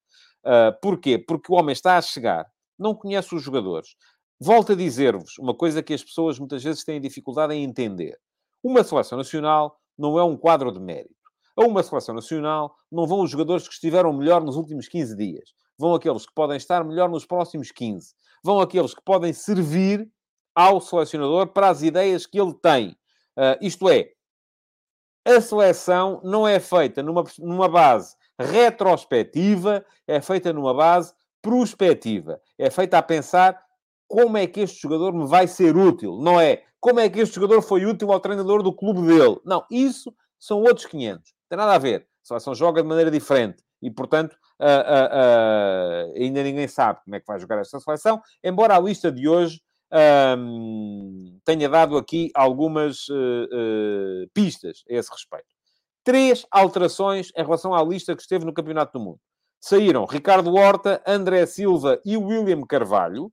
porquê? Porque o homem está a chegar, não conhece os jogadores, Volto a dizer-vos uma coisa que as pessoas muitas vezes têm dificuldade em entender. Uma seleção nacional não é um quadro de mérito. A uma seleção nacional não vão os jogadores que estiveram melhor nos últimos 15 dias. Vão aqueles que podem estar melhor nos próximos 15. Vão aqueles que podem servir ao selecionador para as ideias que ele tem. Uh, isto é, a seleção não é feita numa, numa base retrospectiva, é feita numa base prospectiva. É feita a pensar como é que este jogador me vai ser útil, não é como é que este jogador foi útil ao treinador do clube dele. Não, isso são outros 500. Não tem nada a ver. A seleção joga de maneira diferente e, portanto, uh, uh, uh, ainda ninguém sabe como é que vai jogar esta seleção, embora a lista de hoje tenha dado aqui algumas pistas a esse respeito. Três alterações em relação à lista que esteve no Campeonato do Mundo. Saíram Ricardo Horta, André Silva e William Carvalho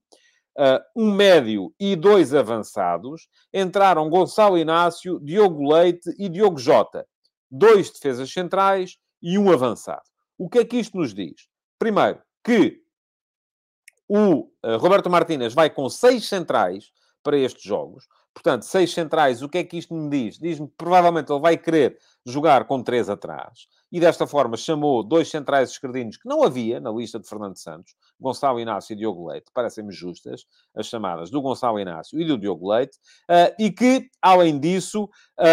um médio e dois avançados, entraram Gonçalo Inácio, Diogo Leite e Diogo Jota. Dois defesas centrais e um avançado. O que é que isto nos diz? Primeiro, que o uh, Roberto Martínez vai com seis centrais para estes jogos. Portanto, seis centrais, o que é que isto me diz? Diz-me que provavelmente ele vai querer jogar com três atrás e desta forma chamou dois centrais esquerdinos que não havia na lista de Fernando Santos, Gonçalo Inácio e Diogo Leite, parecem-me justas as chamadas do Gonçalo Inácio e do Diogo Leite, uh, e que, além disso, uh,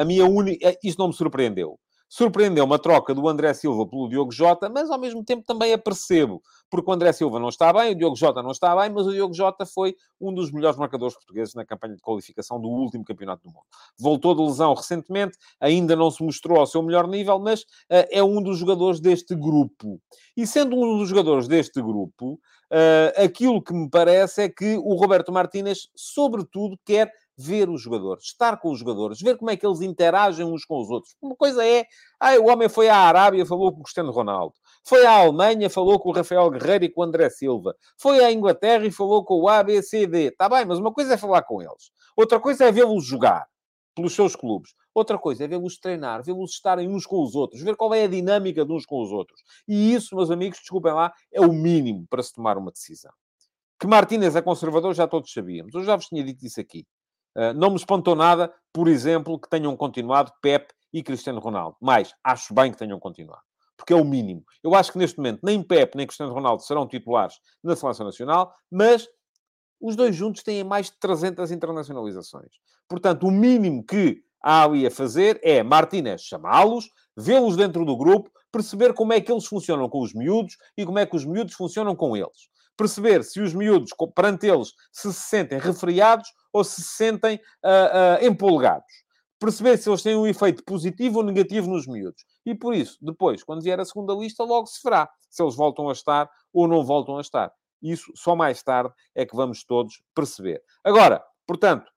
a minha única... Isso não me surpreendeu. Surpreendeu uma troca do André Silva pelo Diogo Jota, mas ao mesmo tempo também a percebo, porque o André Silva não está bem, o Diogo Jota não está bem, mas o Diogo Jota foi um dos melhores marcadores portugueses na campanha de qualificação do último Campeonato do Mundo. Voltou de lesão recentemente, ainda não se mostrou ao seu melhor nível, mas uh, é um dos jogadores deste grupo. E sendo um dos jogadores deste grupo, uh, aquilo que me parece é que o Roberto Martínez, sobretudo, quer ver os jogadores, estar com os jogadores, ver como é que eles interagem uns com os outros. Uma coisa é, ah, o homem foi à Arábia, falou com o Cristiano Ronaldo. Foi à Alemanha, falou com o Rafael Guerreiro e com o André Silva. Foi à Inglaterra e falou com o ABCD. Está bem, mas uma coisa é falar com eles. Outra coisa é vê-los jogar pelos seus clubes. Outra coisa é vê-los treinar, vê-los estarem uns com os outros, ver qual é a dinâmica de uns com os outros. E isso, meus amigos, desculpem lá, é o mínimo para se tomar uma decisão. Que Martínez é conservador, já todos sabíamos. Eu já vos tinha dito isso aqui. Ah, não me espantou nada, por exemplo, que tenham continuado Pep e Cristiano Ronaldo. Mas acho bem que tenham continuado. Porque é o mínimo. Eu acho que neste momento nem Pep nem Cristiano Ronaldo serão titulares na Seleção Nacional, mas os dois juntos têm mais de 300 internacionalizações. Portanto, o mínimo que há ali a fazer é Martínez chamá-los, vê-los dentro do grupo, perceber como é que eles funcionam com os miúdos e como é que os miúdos funcionam com eles. Perceber se os miúdos, perante eles, se se sentem refriados ou se se sentem uh, uh, empolgados. Perceber se eles têm um efeito positivo ou negativo nos miúdos. E por isso, depois, quando vier a segunda lista, logo se verá se eles voltam a estar ou não voltam a estar. Isso só mais tarde é que vamos todos perceber. Agora, portanto,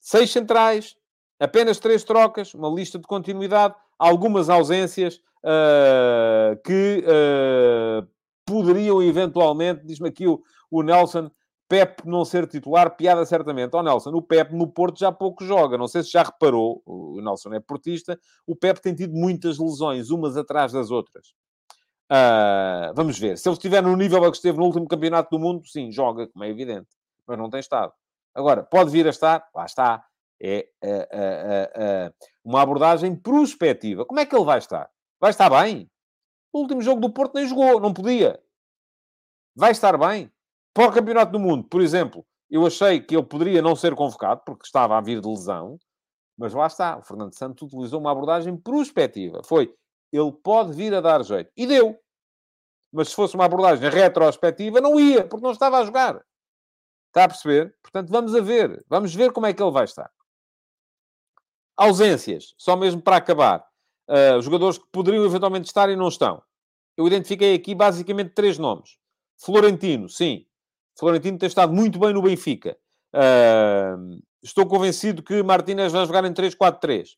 seis centrais, apenas três trocas, uma lista de continuidade, algumas ausências uh, que uh, poderiam eventualmente, diz-me aqui o, o Nelson, Pep não ser titular, piada certamente. Ó oh, Nelson, o Pep no Porto já pouco joga. Não sei se já reparou, o Nelson é portista, o Pep tem tido muitas lesões, umas atrás das outras. Uh, vamos ver. Se ele estiver no nível a que esteve no último campeonato do mundo, sim, joga, como é evidente. Mas não tem estado. Agora, pode vir a estar? Lá está. É uh, uh, uma abordagem prospectiva. Como é que ele vai estar? Vai estar bem? O último jogo do Porto nem jogou, não podia. Vai estar bem? Para o Campeonato do Mundo, por exemplo, eu achei que ele poderia não ser convocado, porque estava a vir de lesão, mas lá está, o Fernando Santos utilizou uma abordagem prospectiva. Foi, ele pode vir a dar jeito. E deu. Mas se fosse uma abordagem retrospectiva, não ia, porque não estava a jogar. Está a perceber? Portanto, vamos a ver. Vamos ver como é que ele vai estar. Ausências, só mesmo para acabar. Uh, jogadores que poderiam eventualmente estar e não estão. Eu identifiquei aqui basicamente três nomes. Florentino, sim. Florentino tem estado muito bem no Benfica. Uh, estou convencido que Martínez vai jogar em 3-4-3.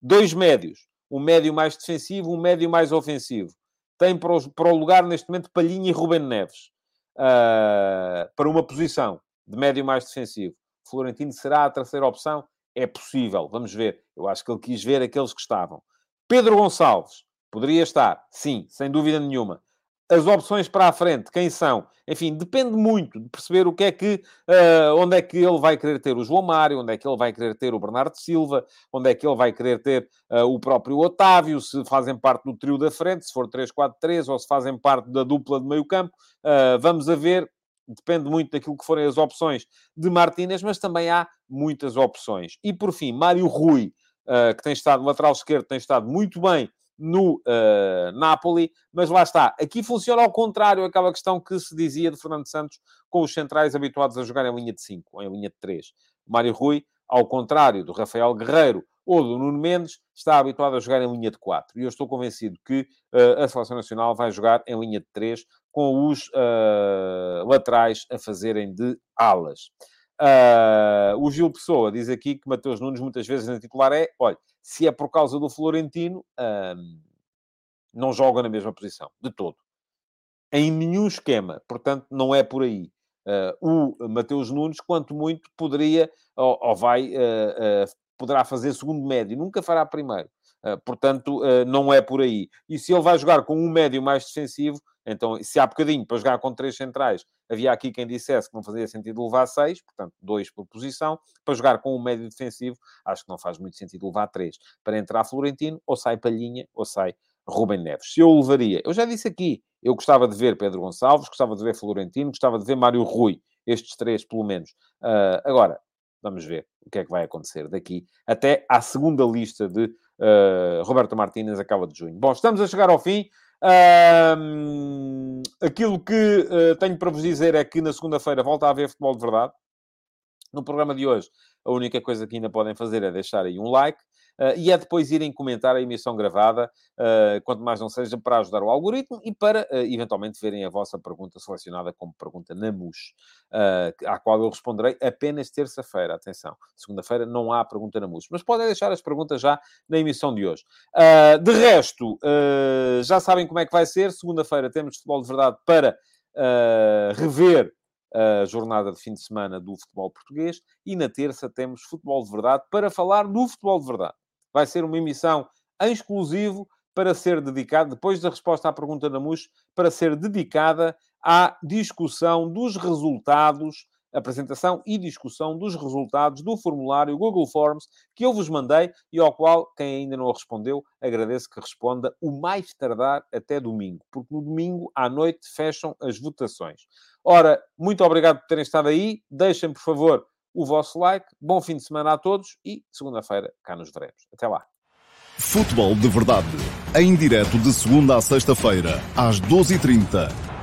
Dois médios. Um médio mais defensivo, um médio mais ofensivo. Tem para o, para o lugar, neste momento, Palhinha e Ruben Neves. Uh, para uma posição de médio mais defensivo. Florentino será a terceira opção? É possível. Vamos ver. Eu acho que ele quis ver aqueles que estavam. Pedro Gonçalves. Poderia estar. Sim, sem dúvida nenhuma as opções para a frente, quem são? Enfim, depende muito de perceber o que é que, uh, onde é que ele vai querer ter o João Mário, onde é que ele vai querer ter o Bernardo Silva, onde é que ele vai querer ter uh, o próprio Otávio, se fazem parte do trio da frente, se for 3-4-3 ou se fazem parte da dupla de meio campo. Uh, vamos a ver, depende muito daquilo que forem as opções de Martínez, mas também há muitas opções. E por fim, Mário Rui, que tem estado, lateral esquerdo, tem estado muito bem no uh, Napoli, mas lá está. Aqui funciona ao contrário aquela questão que se dizia de Fernando Santos com os centrais habituados a jogar em linha de 5 ou em linha de 3. Mário Rui, ao contrário do Rafael Guerreiro ou do Nuno Mendes, está habituado a jogar em linha de 4. E eu estou convencido que uh, a Seleção Nacional vai jogar em linha de 3 com os uh, laterais a fazerem de alas. Uh, o Gil Pessoa diz aqui que Mateus Nunes muitas vezes na titular é, olha, se é por causa do Florentino, uh, não joga na mesma posição, de todo. Em nenhum esquema, portanto, não é por aí. Uh, o Mateus Nunes, quanto muito, poderia, ou, ou vai, poderá fazer segundo médio, nunca fará primeiro. Portanto, não é por aí. E se ele vai jogar com um médio mais defensivo, então, se há bocadinho para jogar com três centrais, havia aqui quem dissesse que não fazia sentido levar seis, portanto, dois por posição. Para jogar com um médio defensivo, acho que não faz muito sentido levar três. Para entrar Florentino, ou sai Palhinha, ou sai Rubem Neves. Se eu levaria, eu já disse aqui, eu gostava de ver Pedro Gonçalves, gostava de ver Florentino, gostava de ver Mário Rui, estes três pelo menos. Uh, agora, vamos ver o que é que vai acontecer daqui até à segunda lista de uh, Roberto Martínez, acaba de junho. Bom, estamos a chegar ao fim. Um, aquilo que uh, tenho para vos dizer é que na segunda-feira volta a haver futebol de verdade. No programa de hoje, a única coisa que ainda podem fazer é deixar aí um like. Uh, e é depois irem comentar a emissão gravada, uh, quanto mais não seja, para ajudar o algoritmo e para, uh, eventualmente, verem a vossa pergunta selecionada como pergunta na MUS, à qual eu responderei apenas terça-feira. Atenção, segunda-feira não há pergunta na MUS, mas podem deixar as perguntas já na emissão de hoje. de resto, já sabem como é que vai ser. Segunda-feira temos futebol de verdade para rever a jornada de fim de semana do futebol português e na terça temos futebol de verdade para falar do futebol de verdade vai ser uma emissão em exclusivo para ser dedicada, depois da resposta à pergunta da MUS, para ser dedicada à discussão dos resultados, apresentação e discussão dos resultados do formulário Google Forms que eu vos mandei e ao qual, quem ainda não respondeu, agradeço que responda o mais tardar até domingo, porque no domingo à noite fecham as votações. Ora, muito obrigado por terem estado aí. Deixem, por favor, o vosso like. Bom fim de semana a todos e segunda-feira cá nos veremos. Até lá. Futebol de Verdade. Em direto de segunda a sexta-feira, às 12h30